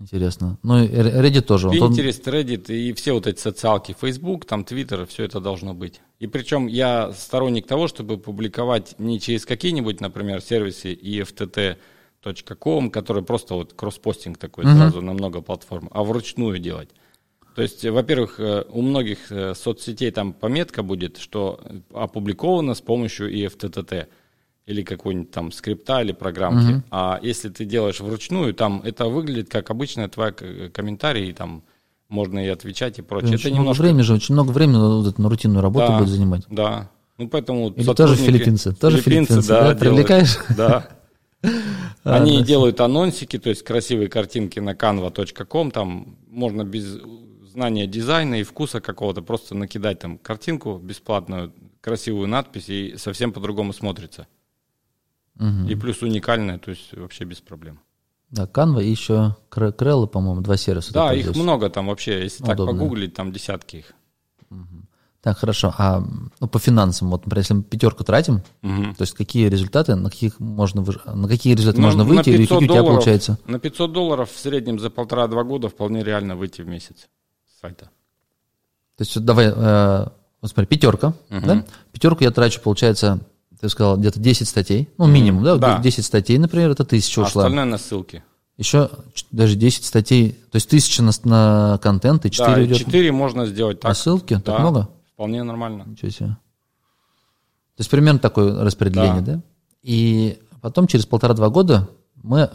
Интересно. Ну, и Reddit тоже. Pinterest, Reddit и все вот эти социалки, Facebook, там Twitter, все это должно быть. И причем я сторонник того, чтобы публиковать не через какие-нибудь, например, сервисы EFTT.com, которые просто вот кросспостинг такой сразу на много платформ, а вручную делать. То есть, э, во-первых, э, у многих э, соцсетей там пометка будет, что опубликовано с помощью EFTTT или какой-нибудь там скрипта или программки. А если ты делаешь вручную, там это выглядит как обычная твоя к- комментарий, и там можно и отвечать и прочее. Это очень много немножко... времени же, очень много времени надо вот это на рутинную работу Да, будет занимать. Да. Ну, поэтому Или тоже филиппинцы? Тоже филиппинцы, да, делают. привлекаешь? Да. Они да. делают анонсики, то есть красивые картинки на canva.com, там можно без знания дизайна и вкуса какого-то просто накидать там картинку бесплатную, красивую надпись, и совсем по-другому смотрится. И плюс уникальная, то есть вообще без проблем. Да, Canva и еще Кре- Крелла, по-моему, два сервиса. Да, их пользуешься. много там вообще, если так Удобно. погуглить, там десятки их. Так, хорошо. А ну, по финансам, вот, например, если мы пятерку тратим, Мгм. то есть какие результаты, на каких можно, на какие результаты Ну, можно на выйти, или 500 какие у тебя долларов- получается? На 500 долларов в среднем за полтора-два года вполне реально выйти в месяц с сайта. То есть давай, э, вот смотри, пятерка, да? Пятерку я трачу, получается, ты сказал, где-то 10 статей, ну, минимум, да? Да. 10 статей, например, это тысяча А ушла. остальное на ссылке. Еще даже 10 статей, то есть тысяча на, на контент и 4 Да, идет 4 можно сделать так. на ссылки? Да, Так много? Вполне нормально. Ничего себе. То есть примерно такое распределение, да? Да. И потом через полтора-два года мы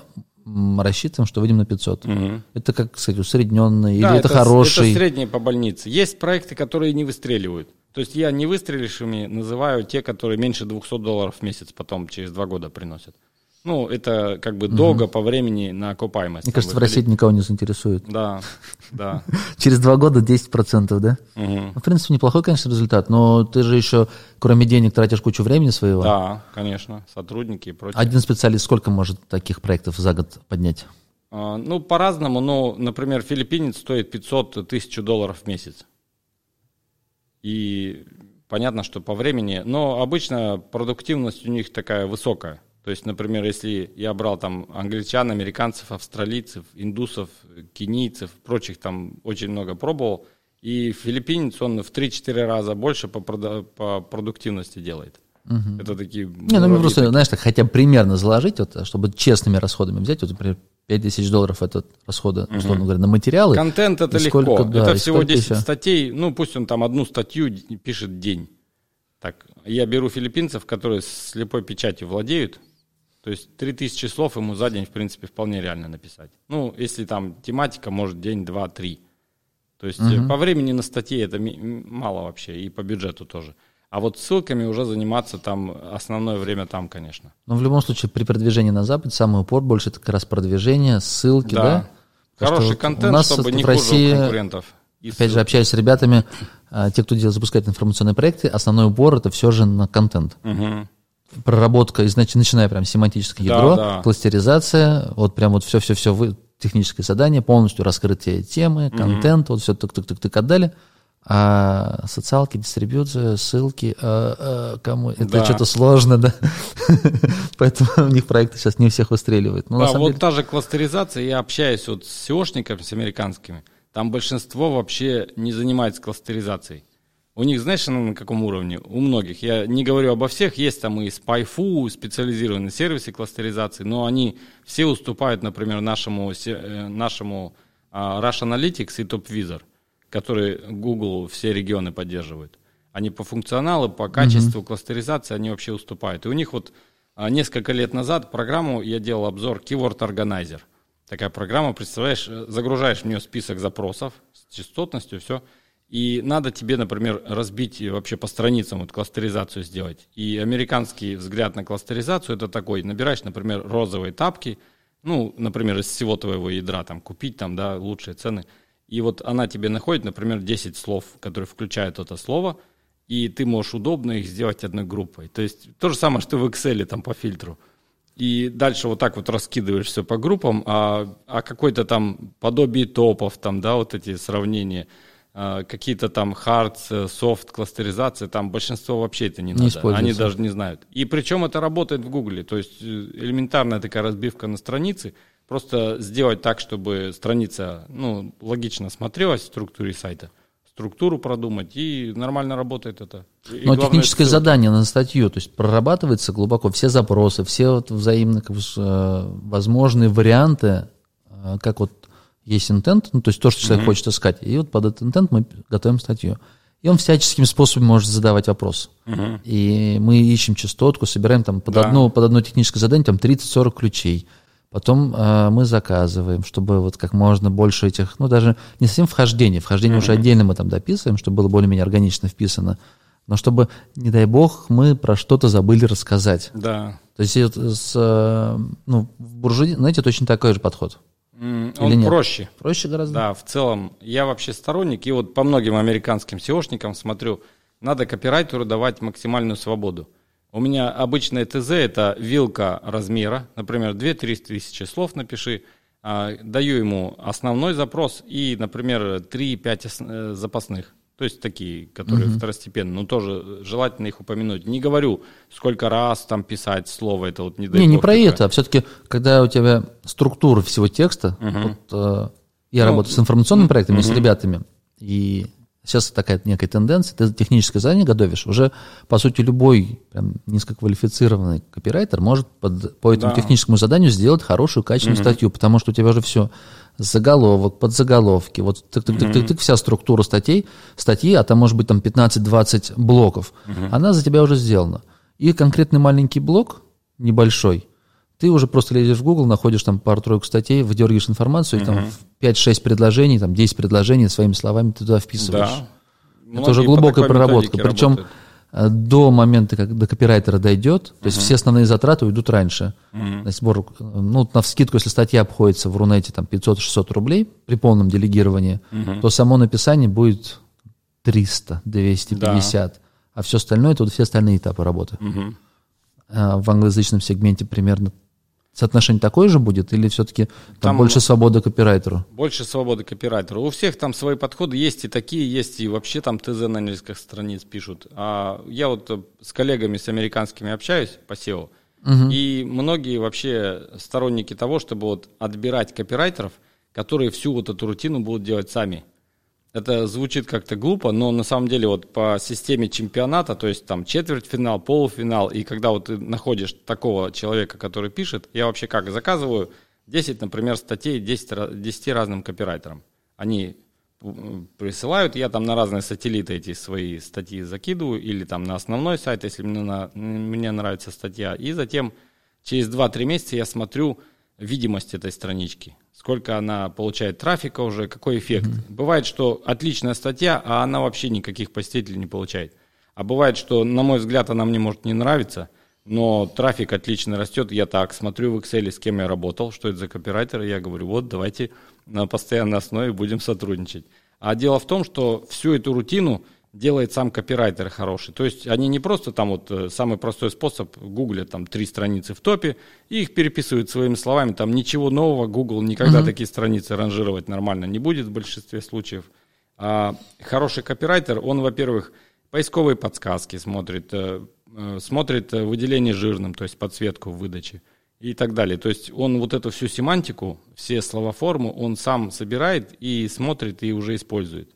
рассчитываем, что выйдем на 500. Мгм. Это, как сказать, усредненный, Да, или это, с- хороший? Это средние по больнице. Есть проекты, которые не выстреливают. То есть я не выстрелившими называю те, которые меньше 200 долларов в месяц потом через два года приносят. Ну, это как бы долго по времени на окупаемость. Мне кажется, в. России это никого не заинтересует. Да, да. Через два года 10%, да? Ну, в принципе, неплохой, конечно, результат, но ты же еще, кроме денег, тратишь кучу времени своего. Да, конечно, сотрудники и прочее. Один специалист сколько может таких проектов за год поднять? А, Ну, по-разному, но, например, филиппинец стоит 500 тысяч долларов в месяц. И понятно, что по времени, но обычно продуктивность у них такая высокая. То есть, например, если я брал там англичан, американцев, австралийцев, индусов, кенийцев, прочих там очень много пробовал, и филиппинец, он в 3-4 раза больше по, прода- по продуктивности делает. Это такие... Не, ну, мне просто, знаешь, так хотя бы примерно заложить, вот, чтобы честными расходами взять, вот, например, 5000 долларов это расходы, условно говоря, на материалы. Контент это сколько, легко. да, это всего сколько 10 еще? статей. Ну, пусть он там одну статью пишет день. Так, я беру филиппинцев, которые слепой печатью владеют. То есть 3000 слов ему за день, в принципе, вполне реально написать. Ну, если там тематика, может, день, два, три. То есть э, по времени на статье это мало вообще, и по бюджету тоже. А вот ссылками уже заниматься там, основное время там, конечно. Но в любом случае, при продвижении на Запад самый упор больше это как раз продвижение, ссылки, да? Потому Хороший контент, у нас чтобы не в хуже России, у конкурентов. И Опять же, ссылки. общаясь с ребятами, а, те, кто делает, запускает информационные проекты, основной упор это все же на контент. Мгм. Проработка, значит, начиная прям семантическое Да, ядро, да. кластеризация, вот прям вот все-все-все, техническое задание, полностью раскрытие темы, контент, вот все тык-тык-тык-тык отдали. А социалки, дистрибьюция, ссылки, а, а, кому это Да. что-то сложно, да. Поэтому у них проекты сейчас не всех выстреливают. На да, вот деле- та же кластеризация, я общаюсь вот с SEOшниками, с американскими, там большинство вообще не занимается кластеризацией. У них, знаешь, на каком уровне? У многих. Я не говорю обо всех, есть там и SpyFu, специализированные сервисы кластеризации, но они все уступают, например, нашему, э, нашему а, Rush Analytics и TopVisor, которые Google все регионы поддерживают. Они по функционалу, по качеству кластеризации, они вообще уступают. И у них вот а, несколько лет назад программу я делал обзор Keyword Organizer. Такая программа, представляешь, э, загружаешь в нее список запросов с частотностью, все. И надо тебе, например, разбить вообще по страницам вот кластеризацию сделать. И американский взгляд на кластеризацию это такой, набираешь, например, розовые тапки, ну, например, из всего твоего ядра там купить там, да, лучшие цены. И вот она тебе находит, например, 10 слов, которые включают это слово, и ты можешь удобно их сделать одной группой. То есть то же самое, что в Excel там по фильтру. И дальше вот так вот раскидываешь все по группам, а, а какой-то там подобие топов, там, да, вот эти сравнения, какие-то там hard, э, soft, кластеризация, там большинство вообще это не, Не надо. Они даже не знают. И причем это работает в Гугле. То есть э, элементарная такая разбивка на страницы. Просто сделать так, чтобы страница ну, логично смотрелась в структуре сайта, структуру продумать, и нормально работает это. И Но главное, техническое ссылки. задание на статью, то есть прорабатывается глубоко все запросы, все вот взаимно как бы, с, э, возможные варианты, э, как вот есть интент, ну, то есть то, что человек хочет искать, и вот под этот интент мы готовим статью. И он всяческими способами может задавать вопрос. И мы ищем частотку, собираем там под, Да. одно, под одно техническое задание там 30-40 ключей. Потом э, мы заказываем, чтобы вот как можно больше этих, ну даже не совсем вхождение, вхождение уже отдельно мы там дописываем, чтобы было более-менее органично вписано, но чтобы, не дай бог, мы про что-то забыли рассказать. Да. То есть вот с, э, ну, в буржуи, знаете, точно такой же подход. Или Он нет? проще. Проще гораздо. Да, в целом, я вообще сторонник, и вот по многим американским SEOшникам смотрю, надо копирайтеру давать максимальную свободу. У меня обычное ТЗ – это вилка размера, например, 2-3 тысячи слов напиши, А, даю ему основной запрос и, например, 3-5 ос- э, запасных. То есть такие, которые второстепенные, но тоже желательно их упомянуть. Не говорю, сколько раз там писать слово, это вот не Не, не про такое. это, а все-таки, когда у тебя структура всего текста, вот, э, я Ну, работаю с информационными проектами, с ребятами, и сейчас такая некая тенденция, ты техническое задание готовишь, уже, по сути, любой прям низкоквалифицированный копирайтер может под- по этому Да. техническому заданию сделать хорошую, качественную статью, потому что у тебя уже все заголовок, подзаголовки, вот тык-тык-тык-тык, вся структура статей, статьи, а там может быть там 15-20 блоков, она за тебя уже сделана. И конкретный маленький блок, небольшой, ты уже просто лезешь в Google, находишь там пару-тройку статей, выдергиваешь информацию, и там в 5-6 предложений, там 10 предложений своими словами ты туда вписываешь. Да. Это уже глубокая проработка. Причем работают. э, до момента, как до копирайтера дойдет, то есть все основные затраты уйдут раньше. На сбор, э, ну, на вскидку, если статья обходится в Рунете там 500-600 рублей при полном делегировании, то само написание будет 300, 250. А все остальное, это вот все остальные этапы работы. А в англоязычном сегменте примерно соотношение такое же будет, или все-таки там, Там- больше свободы копирайтеру? Больше свободы копирайтера. У всех там свои подходы есть и такие, есть и вообще там ТЗ на несколько страниц пишут. А я вот э, с коллегами с американскими общаюсь по SEO, и многие вообще сторонники того, чтобы вот отбирать копирайтеров, которые всю вот эту рутину будут делать сами. Это звучит как-то глупо, но на самом деле вот по системе чемпионата, то есть там четвертьфинал, полуфинал, и когда вот ты находишь такого человека, который пишет, я вообще как заказываю 10, например, статей 10, ра- 10 разным копирайтерам. Они м, присылают, я там на разные сателлиты эти свои статьи закидываю, или там на основной сайт, если мне, на- мне нравится статья, и затем через 2-3 месяца я смотрю видимость этой странички, сколько она получает трафика уже, какой эффект. Бывает, что отличная статья, а она вообще никаких посетителей не получает. А бывает, что, на мой взгляд, она мне может не нравиться, но трафик отлично растет. Я так смотрю в Excel, с кем я работал, что это за копирайтер, и я говорю, вот давайте на постоянной основе будем сотрудничать. А дело в том, что всю эту рутину делает сам копирайтер хороший. То есть они не просто там вот э, самый простой способ гуглят там три страницы в топе и их переписывают своими словами. Там ничего нового Google никогда такие страницы ранжировать нормально не будет в большинстве случаев. А хороший копирайтер, он, во-первых, поисковые подсказки смотрит, э, э, смотрит выделение жирным, то есть подсветку в выдаче и так далее. То есть он вот эту всю семантику, все словоформу, он сам собирает и смотрит и уже использует.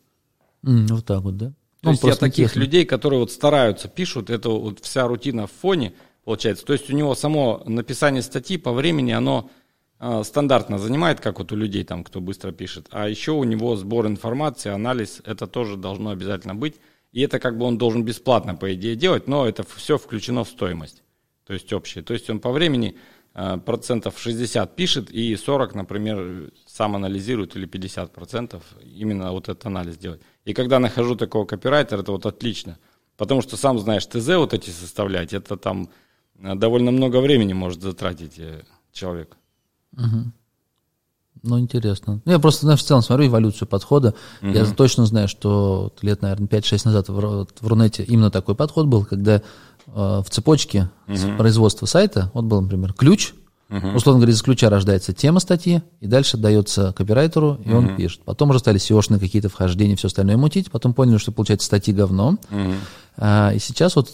Вот так вот, да? То Ну, есть я таких интересно. людей, которые вот стараются, пишут, это вот вся рутина в фоне получается. То есть у него само написание статьи по времени, оно а, стандартно занимает, как вот у людей там, кто быстро пишет. А еще у него сбор информации, анализ, это тоже должно обязательно быть. И это как бы он должен бесплатно, по идее, делать, но это все включено в стоимость. То есть общее. То есть он по времени а, процентов 60 пишет и 40, например, сам анализирует или 50 процентов именно вот этот анализ делает. И когда нахожу такого копирайтера, это вот отлично. Потому что сам знаешь, ТЗ вот эти составлять, это там а, довольно много времени может затратить э, человек. Ну, интересно. Ну, Я просто, знаешь, в целом смотрю эволюцию подхода. Я точно знаю, что лет, наверное, 5-6 назад в, в Рунете именно такой подход был, когда э, в цепочке с производства сайта, вот был, например, ключ, Условно говоря, из ключа рождается тема статьи, и дальше дается копирайтеру, и он пишет. Потом уже стали SEO-шные какие-то вхождения, все остальное мутить, потом поняли, что получается статьи говно. А, и сейчас вот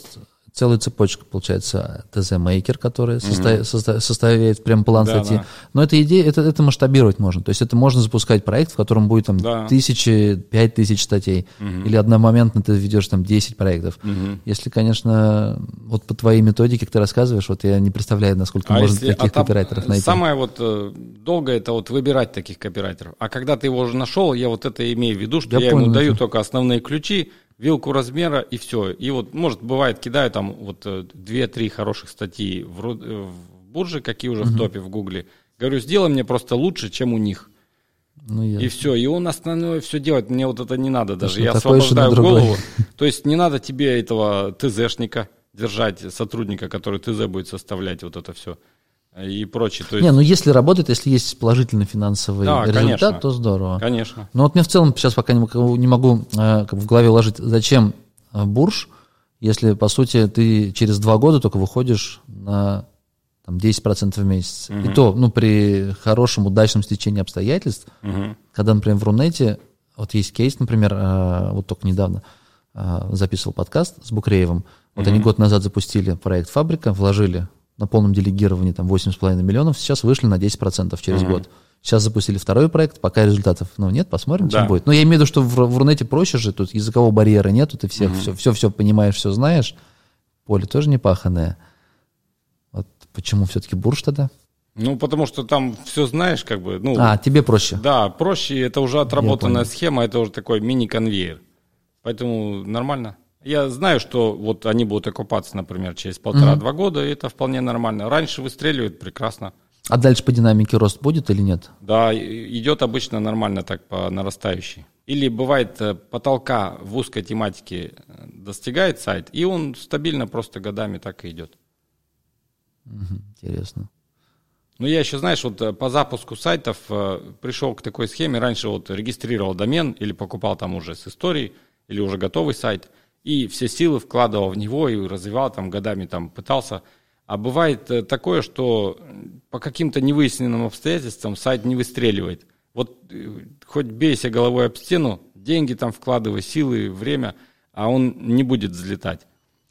целая цепочка, получается, ТЗ-мейкер, который соста- соста- составляет прям план Да, статьи. да. Но эта идея, это, это масштабировать можно. То есть это можно запускать проект, в котором будет там Да. тысячи, пять тысяч статей. Или одномоментно ты ведешь там 10 проектов. Если, конечно, вот по твоей методике, как ты рассказываешь, вот я не представляю, насколько можно таких отап- копирайтеров найти. Самое вот э, долгое это вот выбирать таких копирайтеров. А когда ты его уже нашел, я вот это имею в виду, что Я я, ему даю это. только основные ключи, вилку размера и все. И вот, может, бывает, кидаю там вот э, две-три хороших статьи в, э, в бурже, какие уже в топе в Гугле. Говорю, сделай мне просто лучше, чем у них. Ну, я- И все, и он остальное все делает. Мне вот это не надо даже. Я освобождаю голову. То есть не надо тебе этого ТЗшника держать, сотрудника, который ТЗ будет составлять вот это все и прочее. То есть, Не, ну если работает, если есть положительный финансовый Да, результат, конечно. то здорово. конечно. Но вот мне в целом сейчас пока не могу, не могу э, как бы в голове уложить, зачем э, бурж, если, по сути, ты через два года только выходишь на там, 10% в месяц. И то, ну, при хорошем, удачном стечении обстоятельств, когда, например, в Рунете, вот есть кейс, например, э, вот только недавно э, записывал подкаст с Букреевым, вот они год назад запустили проект «Фабрика», вложили на полном делегировании там 8,5 миллионов, сейчас вышли на 10% через год. Сейчас запустили второй проект, пока результатов ну, нет, посмотрим, Да. чем будет. Но я имею в виду, что в, в Рунете проще же, тут языкового барьера нету, ты всех все, все, все понимаешь, все знаешь. Поле тоже не паханное. Вот почему все-таки бурж тогда? Ну, потому что там все знаешь, как бы, ну, А, тебе проще. да, проще, это уже отработанная схема, это уже такой мини-конвейер. Поэтому нормально. Я знаю, что вот они будут окупаться, например, через полтора-два года, и это вполне нормально. Раньше выстреливают прекрасно. А дальше по динамике рост будет или нет? Да, идет обычно нормально так по нарастающей. Или бывает э, потолка в узкой тематике э, достигает сайт, и он стабильно просто годами так и идет. Интересно. Ну, я еще, знаешь, вот э, по запуску сайтов э, пришел к такой схеме. Раньше вот регистрировал домен или покупал там уже с историей, или уже готовый сайт, и все силы вкладывал в него и развивал там годами, там пытался. А бывает э, такое, что по каким-то невыясненным обстоятельствам сайт не выстреливает. Вот э, хоть бейся головой об стену, деньги там вкладывай, силы, время, а он не будет взлетать.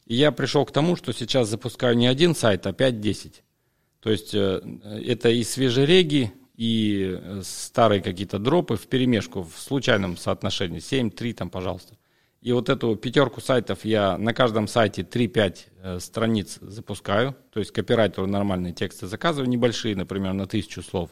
И я пришел к тому, что сейчас запускаю не один сайт, а 5-10. То есть э, это и свежереги, и э, старые какие-то дропы в перемешку в случайном соотношении. 7-3 там, пожалуйста. И вот эту пятерку сайтов я на каждом сайте 3-5 э, страниц запускаю. То есть копирайтеру нормальные тексты заказываю, небольшие, например, на тысячу слов.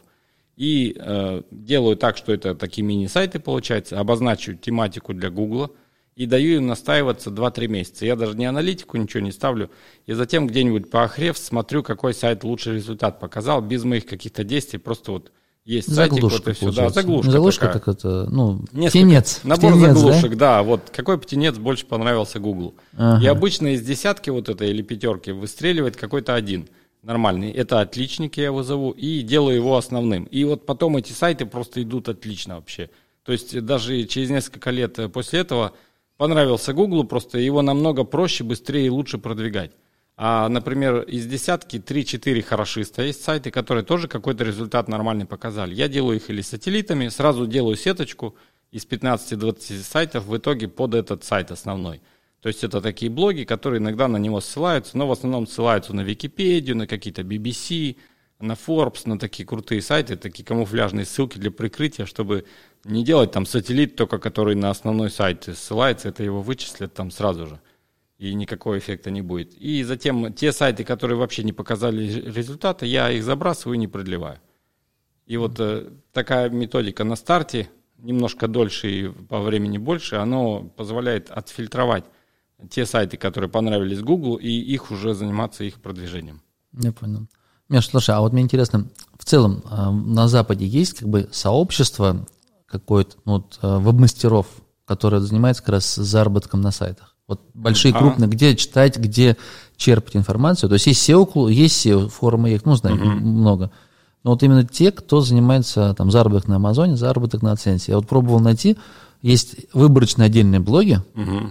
И э, делаю так, что это такие мини-сайты получается, обозначу тематику для Гугла и даю им настаиваться 2-3 месяца. Я даже не аналитику, ничего не ставлю. И затем где-нибудь поохрев смотрю, какой сайт лучший результат показал, без моих каких-то действий, просто вот есть сайтик, вот Заглушка, и все. Да, заглушка, заглушка такая. так это, ну, Несколько. птенец. Набор птенец, да? заглушек, да? Вот какой птенец больше понравился Google. Ага. И обычно из десятки вот этой или пятерки выстреливает какой-то один нормальный. Это отличник, я его зову, и делаю его основным. И вот потом эти сайты просто идут отлично вообще. То есть даже через несколько лет э, после этого понравился Google, просто его намного проще, быстрее и лучше продвигать. А, например, из десятки 3-4 хорошиста есть сайты, которые тоже какой-то результат нормальный показали. Я делаю их или сателлитами, сразу делаю сеточку из 15-20 сайтов в итоге под этот сайт основной. То есть это такие блоги, которые иногда на него ссылаются, но в основном ссылаются на Википедию, на какие-то BBC, на Forbes, на такие крутые сайты, такие камуфляжные ссылки для прикрытия, чтобы не делать там сателлит только, который на основной сайт ссылается, это его вычислят там сразу же и никакого эффекта не будет. И затем те сайты, которые вообще не показали результата, я их забрасываю и не продлеваю. И вот э, такая методика на старте, немножко дольше и по времени больше, оно позволяет отфильтровать те сайты, которые понравились Google, и их уже заниматься их продвижением. Я понял. Миш, слушай, а вот мне интересно, в целом а, на Западе есть как бы сообщество какое-то, ну, вот, а, веб-мастеров, которое занимается как раз заработком на сайтах? Вот большие, А. крупные, где читать, где черпать информацию. То есть есть SEO, есть SEO, форумы есть, ну, знаю, много. Но вот именно те, кто занимается там заработок на Амазоне, заработок на Аценсе. Я вот пробовал найти, есть выборочные отдельные блоги,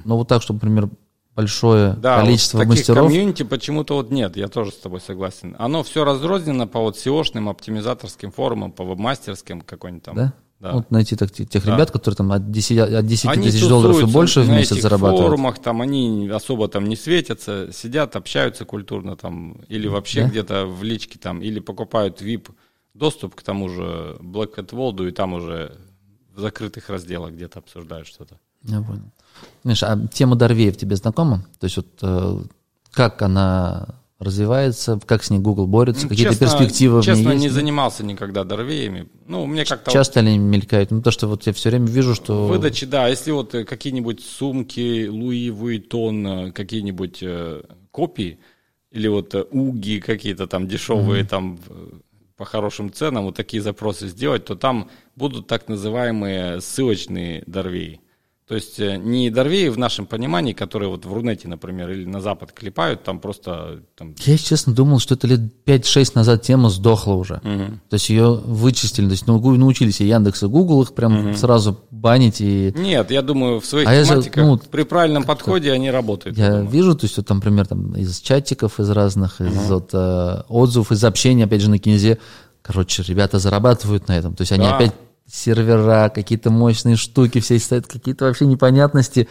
но вот так, чтобы, например, большое Да, количество вот таких мастеров. комьюнити почему-то вот нет, я тоже с тобой согласен. Оно все разрознено по вот SEO-шным оптимизаторским форумам, по вебмастерским какой-нибудь там. Да? Да. Вот найти так, те- тех Да. ребят, которые там от 10, от 10 Они тысяч долларов и больше в месяц зарабатывают. форумах, там они особо там не светятся, сидят, общаются культурно там, или вообще Да? где-то в личке там, или покупают VIP доступ к тому же Black Hat World, и там уже в закрытых разделах где-то обсуждают что-то. Я понял. Миша, а тема Дорвеев тебе знакома? То есть вот э, как она развивается, как с ней Google борется, Ну, какие-то честно- перспективы Честно, в ней есть? не занимался никогда дорвеями. Ну, мне как-то вот Часто ли мелькают? Ну, то, что вот я все время вижу, что... выдачи, да, если вот э, какие-нибудь сумки, Луи Вуитон, э, какие-нибудь э, копии, или вот э, уги какие-то там дешевые, там э, по хорошим ценам, вот такие запросы сделать, то там будут так называемые ссылочные дорвеи. То есть э, не дорвеи в нашем понимании, которые вот в Рунете, например, или на Запад клепают, там просто там, Я, честно, думал, что это лет 5-6 назад тема сдохла уже. То есть ее вычистили, то есть ну, научились и Яндекс, и Google их прям сразу банить. И Нет, я думаю, в своих А я же, тематиках ну, при правильном подходе они работают. я я думаю. вижу, то есть, вот, там, например, там, из чатиков, из разных, из вот, э, отзывов, из общения, опять же, на кинезе. Короче, ребята зарабатывают на этом. То есть они Да. опять сервера, какие-то мощные штуки, все стоят, какие-то вообще непонятности,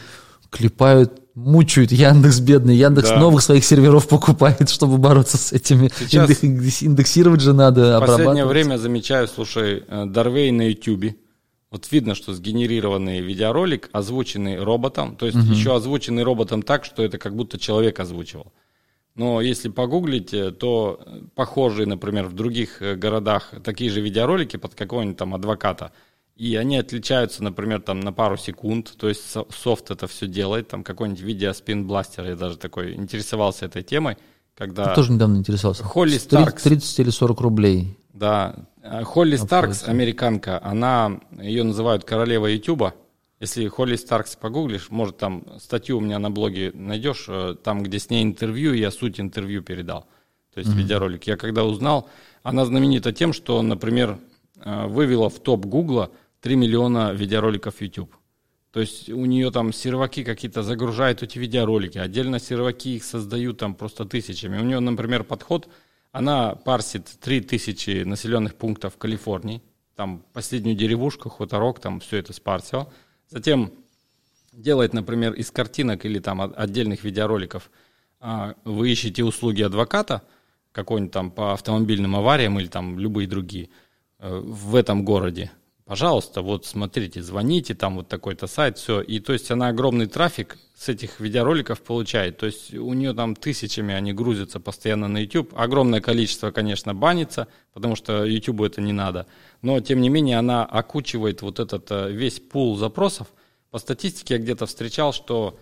клепают, мучают Яндекс бедный. Яндекс Да. новых своих серверов покупает, чтобы бороться с этими. Сейчас- Индекс- Индексировать же надо, В последнее время замечаю, слушай, э, Дарвей на Ютубе. Вот видно, что сгенерированный видеоролик, озвученный роботом, то есть еще озвученный роботом так, что это как будто человек озвучивал. Но если погуглить, э, то э, похожие, например, в других э, городах такие же видеоролики под какого-нибудь там адвоката. И они отличаются, например, там на пару секунд, то есть со- софт это все делает, там какой-нибудь видеоспин-бластер, я даже такой интересовался этой темой, когда... Я тоже недавно интересовался. Холли Старкс. 30 или 40 рублей. Да, А Холли Старкс, американка, она, ее называют королевой Ютуба. Если Холли Старкс погуглишь, может там статью у меня на блоге найдешь, э, там, где с ней интервью, я суть интервью передал. То есть видеоролик. Я когда узнал, она знаменита тем, что, например, э, вывела в топ Гугла 3 миллиона видеороликов YouTube. То есть у нее там серваки какие-то загружают эти видеоролики, отдельно серваки их создают там просто тысячами. У нее, например, подход, она парсит 3000 населенных пунктов в Калифорнии, там последнюю деревушку, хуторок, там все это спарсил. Затем делает, например, из картинок или там от- отдельных видеороликов, а, вы ищете услуги адвоката, какой-нибудь там по автомобильным авариям или там любые другие э, в этом городе, пожалуйста, вот смотрите, звоните, там вот такой-то сайт, все. И то есть она огромный трафик с этих видеороликов получает. То есть у нее там тысячами они грузятся постоянно на YouTube. Огромное количество, конечно, банится, потому что YouTube это не надо. Но, тем не менее, она окучивает вот этот э, весь пул запросов. По статистике я где-то встречал, что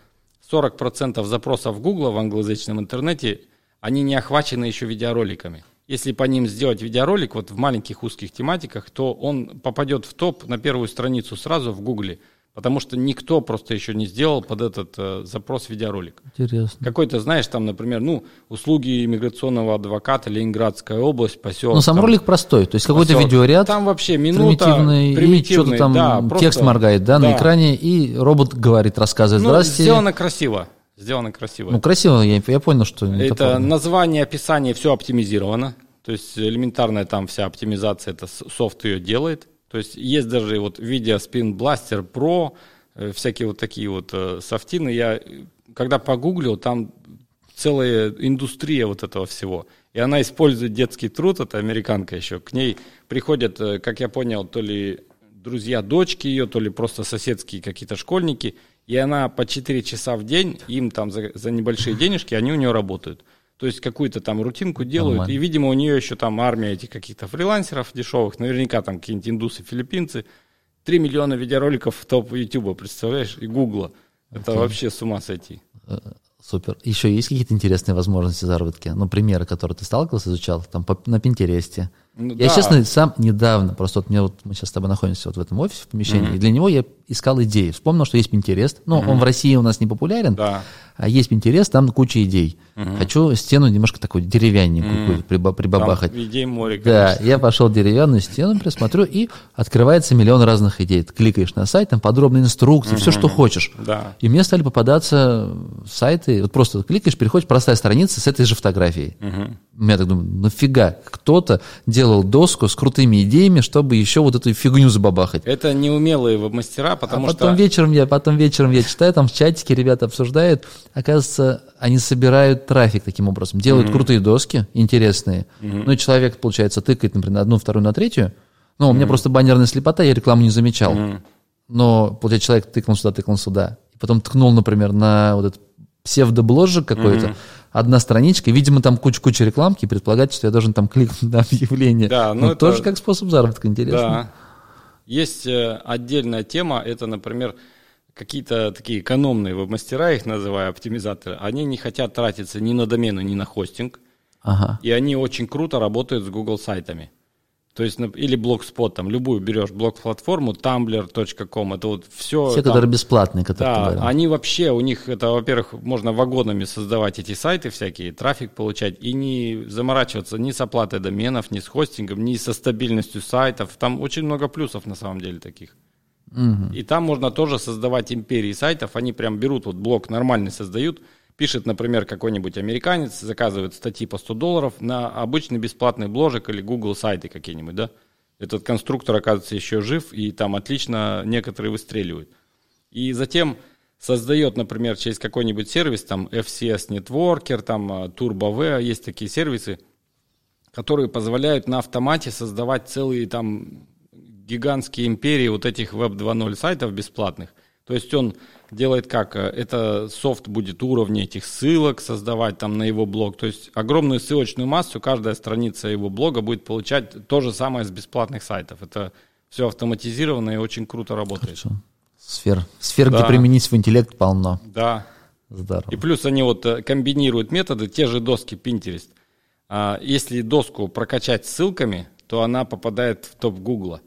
40% запросов Google в англоязычном интернете, они не охвачены еще видеороликами. Если по ним сделать видеоролик вот в маленьких узких тематиках, то он попадет в топ на первую страницу сразу в Гугле, потому что никто просто еще не сделал под этот э, запрос видеоролик. Интересно. Какой-то, знаешь, там, например, ну, услуги иммиграционного адвоката, Ленинградская область, поселок. Ну, сам там, ролик простой, то есть какой-то видеоряд, Там вообще минута, примитивный, и что-то примитивный, там да, текст просто- моргает, да, на да. экране, и робот говорит, рассказывает, Ну, здрасте. сделано красиво. Сделано красиво. Ну, красиво, я, я понял, что Это топорно. название, описание, все оптимизировано. То есть элементарная там вся оптимизация, это софт ее делает. То есть есть даже вот видео Spin Blaster Pro, всякие вот такие вот э, софтины. Я когда погуглил, там целая индустрия вот этого всего. И она использует детский труд, это американка еще. К ней приходят, э, как я понял, то ли друзья дочки ее, то ли просто соседские какие-то школьники. И она по 4 часа в день, им там за, за небольшие денежки, они у нее работают. То есть какую-то там рутинку делают. Нормально. И, видимо, у нее еще там армия этих каких-то фрилансеров дешевых. Наверняка там какие-нибудь индусы, филиппинцы. 3 миллиона видеороликов в топ Ютуба, представляешь, и Гугла. Это вообще с ума сойти. Супер. Еще есть какие-то интересные возможности заработки? Ну, примеры, которые ты сталкивался, изучал, там по- на Пинтересте. Ну я, да. честно, сам недавно, просто вот, мне вот мы сейчас с тобой находимся вот в этом офисе, в помещении, и для него я искал идеи. Вспомнил, что есть Pinterest. Ну, он в России у нас не популярен, Да. а есть Pinterest, там куча идей. Хочу стену немножко такой деревянненькую какую-то приба- Там прибабахать. идей море, Да, конечно. я пошел в деревянную стену, присмотрю, и открывается миллион разных идей. Ты кликаешь на сайт, там подробные инструкции, все, что хочешь. Да. И мне стали попадаться сайты, вот просто кликаешь, переходишь, простая страница с этой же фотографией. Я так думаю, нафига кто-то делал доску с крутыми идеями, чтобы еще вот эту фигню забабахать. Это неумелые веб-мастера, А потому потом что... вечером я, потом вечером я читаю, там в чатике ребята обсуждают, оказывается, они собирают трафик таким образом, делают крутые доски, интересные. Ну и человек, получается, тыкает, например, на одну, вторую, на третью. Ну, у меня просто баннерная слепота, я рекламу не замечал. Но, получается, человек тыкнул сюда, тыкнул сюда. И потом ткнул, например, на вот этот псевдобложек какой-то, одна страничка, видимо, там куча-куча рекламки, и предполагается, что я должен там кликнуть на объявление. Да, ну ну, это- тоже как способ заработка, интересно. Да. Есть э, отдельная тема, это, например, какие-то такие экономные веб-мастера, их называю оптимизаторы, они не хотят тратиться ни на домены, ни на хостинг, Ага. и они очень круто работают с Google сайтами. То есть, или Blogspot, там, любую берешь блог-платформу, tumblr.com, это вот все... Те, которые бесплатные, которые Да, говорил. они вообще, у них это, во-первых, можно вагонами создавать эти сайты всякие, трафик получать, и не заморачиваться ни с оплатой доменов, ни с хостингом, ни со стабильностью сайтов. Там очень много плюсов на самом деле таких. И там можно тоже создавать империи сайтов. Они прям берут, вот блок нормальный создают, пишет, например, какой-нибудь американец, заказывает статьи по 100 долларов на обычный бесплатный бложек или Google сайты какие-нибудь, да? Этот конструктор, оказывается, еще жив, и там отлично некоторые выстреливают. И затем создает, например, через какой-нибудь сервис, там FCS Networker, там э, TurboV, есть такие сервисы, которые позволяют на автомате создавать целые там гигантские империи вот этих Web 2.0 сайтов бесплатных. То есть он делает как? э, Это софт будет уровни этих ссылок создавать там на его блог. То есть огромную ссылочную массу, каждая страница его блога будет получать то же самое с бесплатных сайтов. Это все автоматизировано и очень круто работает. Хорошо. Сфер, сфер где Да. применить свой интеллект полно. Да. Здорово. И плюс они вот э, комбинируют методы, те же доски Pinterest. А, Если доску прокачать ссылками, то она попадает в топ Гугла.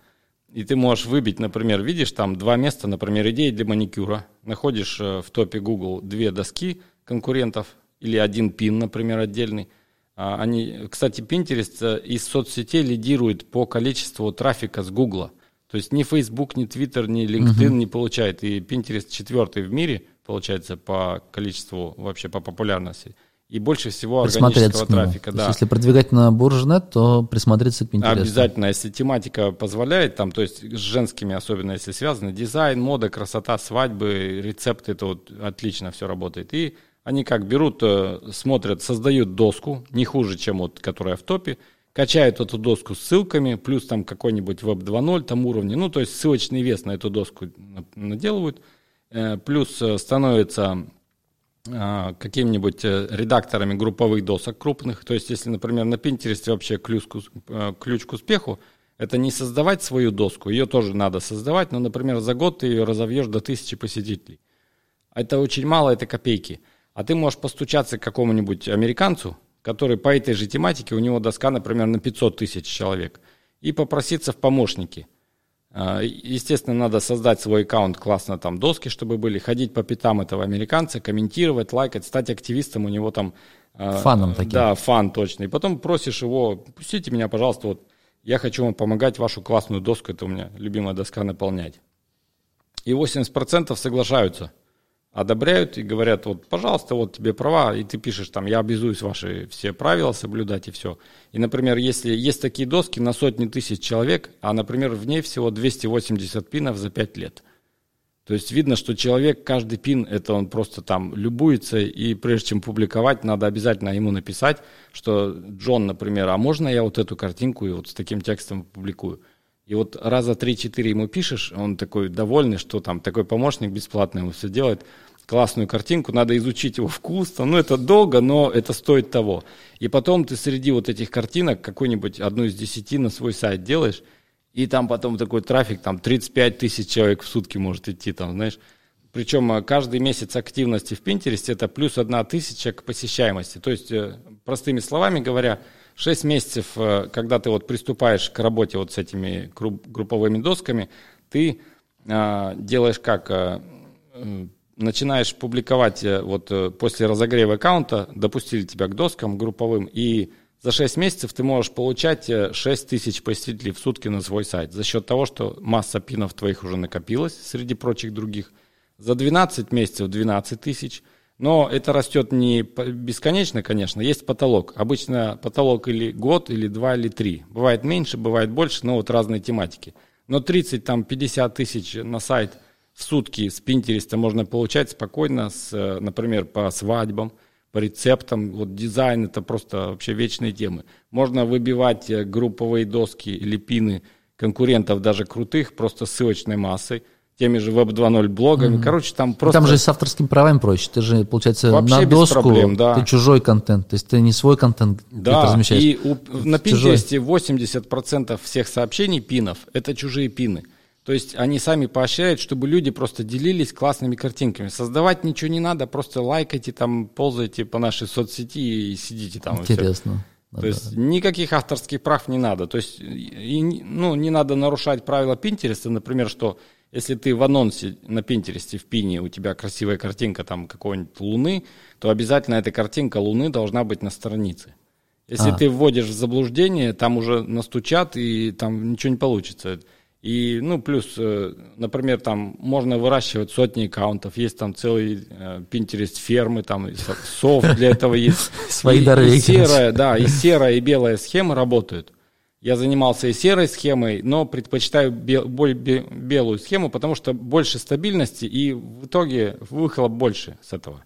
И ты можешь выбить, например, видишь там два места, например, идеи для маникюра. Находишь э, в топе Google две доски конкурентов или один пин, например, отдельный. А, Они, кстати, Pinterest э, из соцсетей лидирует по количеству трафика с Гугла. То есть ни Facebook, ни Twitter, ни LinkedIn не получает. И Pinterest четвертый в мире, получается, по количеству, вообще по популярности. И больше всего органического трафика. То есть, Да. если продвигать на Буржнет, то присмотреться к Pinterest. Обязательно, если тематика позволяет, там, то есть с женскими, особенно если связано, дизайн, мода, красота, свадьбы, рецепты, это вот отлично все работает. И они как берут, э, смотрят, создают доску, не хуже, чем вот, которая в топе, качают эту доску с ссылками, плюс там какой-нибудь веб 2.0 там уровни, ну, то есть ссылочный вес на эту доску на- наделывают, Э, плюс э, становится какими-нибудь э, редакторами групповых досок крупных. То есть, если, например, на Pinterest вообще ключ к, э, ключ к успеху, это не создавать свою доску, ее тоже надо создавать, но, например, за год ты ее разовьешь до тысячи посетителей. Это очень мало, это копейки. А ты можешь постучаться к какому-нибудь американцу, который по этой же тематике, у него доска, например, на 500 тысяч человек, и попроситься в помощники. А, Естественно, надо создать свой аккаунт классно, там доски, чтобы были, ходить по пятам этого американца, комментировать, лайкать, стать активистом, у него там... а, Фаном таким. Да, фан точно. И потом просишь его, пустите меня, пожалуйста, вот я хочу вам помогать вашу классную доску, это у меня любимая доска, наполнять. И 80% соглашаются, одобряют и говорят, вот, пожалуйста, вот тебе права, и ты пишешь там, я обязуюсь ваши все правила соблюдать и все. И, например, если есть такие доски на сотни тысяч человек, а, например, в ней всего 280 пинов за 5 лет. То есть видно, что человек, каждый пин, это он просто там любуется, и прежде чем публиковать, надо обязательно ему написать, что Джон, например, а можно я вот эту картинку и вот с таким текстом публикую? И вот раза 3-4 ему пишешь, он такой довольный, что там такой помощник бесплатный ему все делает, классную картинку, надо изучить его вкус, там, ну это долго, но это стоит того. И потом ты среди вот этих картинок какую-нибудь одну из десяти на свой сайт делаешь, и там потом такой трафик, там 35 тысяч человек в сутки может идти, там, знаешь. Причем э, каждый месяц активности в Пинтересте это плюс одна тысяча к посещаемости. То есть, э, простыми словами говоря, 6 месяцев, э, когда ты вот приступаешь к работе вот с этими групп- групповыми досками, ты э, делаешь как? Э, начинаешь публиковать вот после разогрева аккаунта, допустили тебя к доскам групповым, и за 6 месяцев ты можешь получать э, 6 тысяч посетителей в сутки на свой сайт за счет того, что масса пинов твоих уже накопилась среди прочих других. За 12 месяцев 12 тысяч. Но это растет не бесконечно, конечно, есть потолок. Обычно потолок или год, или два, или три. Бывает меньше, бывает больше, но вот разные тематики. Но 30, там, 50 тысяч на сайт в сутки с Пинтереста можно получать спокойно, с, например, по свадьбам, по рецептам. Вот дизайн это просто вообще вечные темы. Можно выбивать э, групповые доски или пины конкурентов, даже крутых, просто ссылочной массой, теми же Web 2.0 блогами. Короче, там просто... Там же с авторскими правами проще. Ты же, получается, Вообще на доску проблем, да. ты чужой контент. То есть ты не свой контент Да, размещаешь. и у- на. Пинтересте 80% всех сообщений пинов – это чужие пины. То есть они сами поощряют, чтобы люди просто делились классными картинками. Создавать ничего не надо, просто лайкайте, там, ползайте по нашей соцсети и сидите там. Интересно. То есть никаких авторских прав не надо. То есть и, ну, не надо нарушать правила Пинтереста, например, что если ты в анонсе на Пинтересте в пине, у тебя красивая картинка там какой-нибудь луны, то обязательно эта картинка луны должна быть на странице. Если А. ты вводишь в заблуждение, там уже настучат, и там ничего не получится. И, ну, плюс, э, например, там можно выращивать сотни аккаунтов, есть там целый Пинтерест фермы, там софт для этого есть. Свои дары. и серая, да, и серая, и белая схемы работают. Я занимался и серой схемой, но предпочитаю бе- боль- бе- белую схему, потому что больше стабильности, и в итоге выхлоп больше с этого.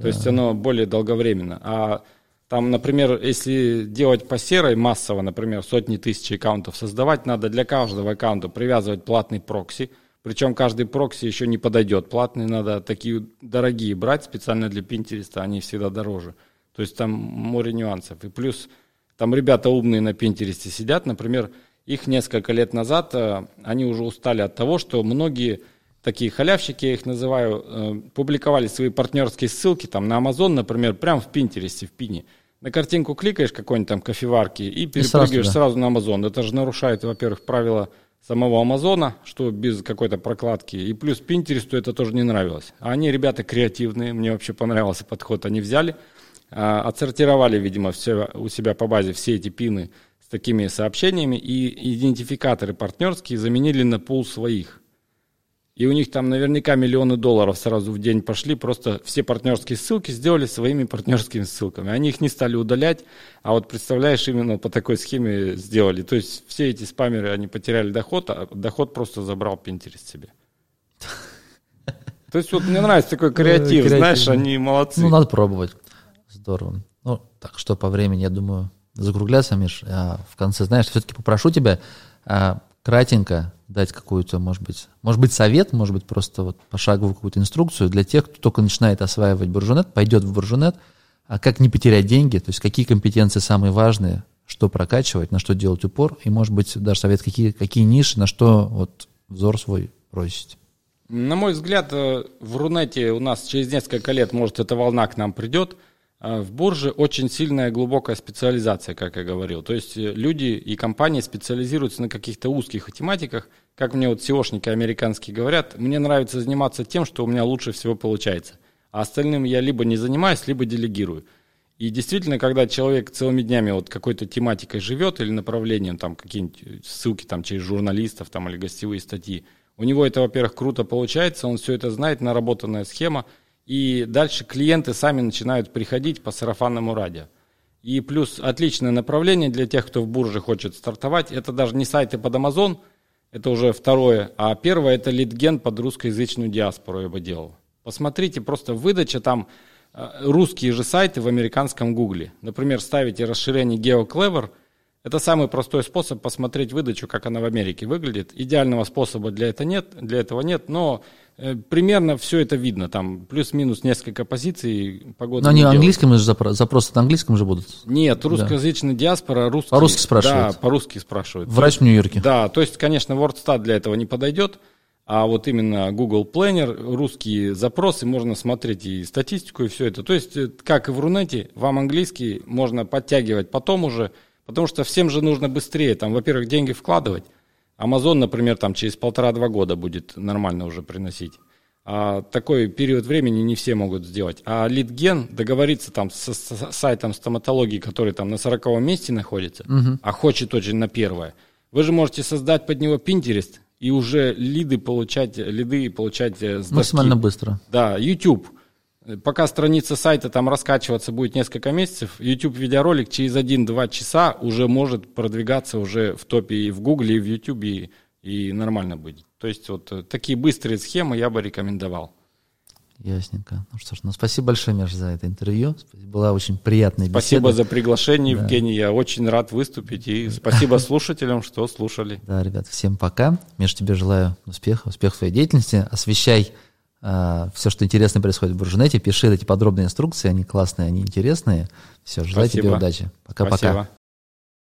То есть оно более долговременно. А там, например, если делать по серой массово, например, сотни тысяч аккаунтов создавать, надо для каждого аккаунта привязывать платный прокси. Причем каждый прокси еще не подойдет. Платные надо такие дорогие брать специально для Пинтереста, они всегда дороже. То есть там море нюансов. И плюс там ребята умные на Пинтересте сидят, например, их несколько лет назад, э, они уже устали от того, что многие такие халявщики, я их называю, э, публиковали свои партнерские ссылки там на Amazon, например, прямо в Пинтересте, в Пине. На картинку кликаешь какой-нибудь там кофеварки и перепрыгиваешь туда. сразу на Amazon. Это же нарушает, во-первых, правила самого Амазона, что без какой-то прокладки. И плюс Пинтересту это тоже не нравилось. А они, ребята, креативные, мне вообще понравился подход. Они взяли, отсортировали, видимо, все у себя по базе все эти пины с такими сообщениями и идентификаторы партнерские заменили на пул своих. И у них там наверняка миллионы долларов сразу в день пошли, просто все партнерские ссылки сделали своими партнерскими ссылками. Они их не стали удалять, а вот представляешь, именно по такой схеме сделали. То есть все эти спамеры, они потеряли доход, а доход просто забрал Pinterest себе. То есть вот мне нравится такой креатив, креатив, знаешь, они молодцы. Ну, надо пробовать. Здорово. Ну, так что по времени, я думаю, закругляться, Миш. А в конце, знаешь, все-таки попрошу тебя а, кратенько дать какую-то, может быть, может быть, совет, может быть, просто вот пошаговую какую-то инструкцию для тех, кто только начинает осваивать буржунет, пойдет в буржунет, а как не потерять деньги, то есть какие компетенции самые важные, что прокачивать, на что делать упор, и, может быть, даже совет, какие, какие ниши, на что вот взор свой бросить. На мой взгляд, э, в Рунете у нас через несколько лет, может, эта волна к нам придет. А В бурже очень сильная глубокая специализация, как я говорил. То есть э, люди и компании специализируются на каких-то узких тематиках. Как мне вот SEOшники американские говорят, мне нравится заниматься тем, что у меня лучше всего получается. А остальным я либо не занимаюсь, либо делегирую. И действительно, когда человек целыми днями вот какой-то тематикой живет или направлением, там какие-нибудь ссылки там через журналистов там, или гостевые статьи, у него это, во-первых, круто получается, он все это знает, наработанная схема, и дальше клиенты сами начинают приходить по сарафанному радио. И плюс отличное направление для тех, кто в бурже хочет стартовать, это даже не сайты под Amazon, это уже второе, а первое это литген под русскоязычную диаспору я бы делал. Посмотрите, просто выдача там э, русские же сайты в американском гугле. Например, ставите расширение GeoClever, это самый простой способ посмотреть выдачу, как она в Америке выглядит. Идеального способа для, этого нет, для этого нет, но примерно все это видно. Там плюс-минус несколько позиций погоды. Но они делают. английским же запро- запросы на английском же будут. Нет, русскоязычная диаспора, русский. По-русски спрашивают. Да, по-русски спрашивают. Врач в Нью-Йорке. Да, то есть, конечно, WordStat для этого не подойдет, А вот именно Google Planner, русские запросы, можно смотреть и статистику, и все это. То есть, э, как и в Рунете, вам английский можно подтягивать потом уже, потому что всем же нужно быстрее, там, во-первых, деньги вкладывать. Amazon, например, там через полтора-два года будет нормально уже приносить. А такой период времени не все могут сделать. А литген договориться там с, с сайтом стоматологии, который там на 40 месте находится, угу. а хочет очень на первое. Вы же можете создать под него Pinterest и уже лиды получать, лиды получать э, с Максимально быстро. Да, YouTube. Пока страница сайта там раскачиваться будет несколько месяцев, YouTube видеоролик через 1-2 часа уже может продвигаться уже в топе и в Google, и в YouTube, и, и нормально будет. То есть вот э, такие быстрые схемы я бы рекомендовал. Ясненько. Ну что ж, ну спасибо большое, Миш, за это интервью. Была очень приятная беседа. Спасибо за приглашение, да. Евгений. Я очень рад выступить. И спасибо слушателям, что слушали. Да, ребят, всем пока. Миш, тебе желаю успеха, успеха в своей деятельности. Освещай э, все, что интересно происходит в Буржунете. Пиши эти подробные инструкции. Они классные, они интересные. Все, желаю спасибо. тебе удачи. Пока-пока.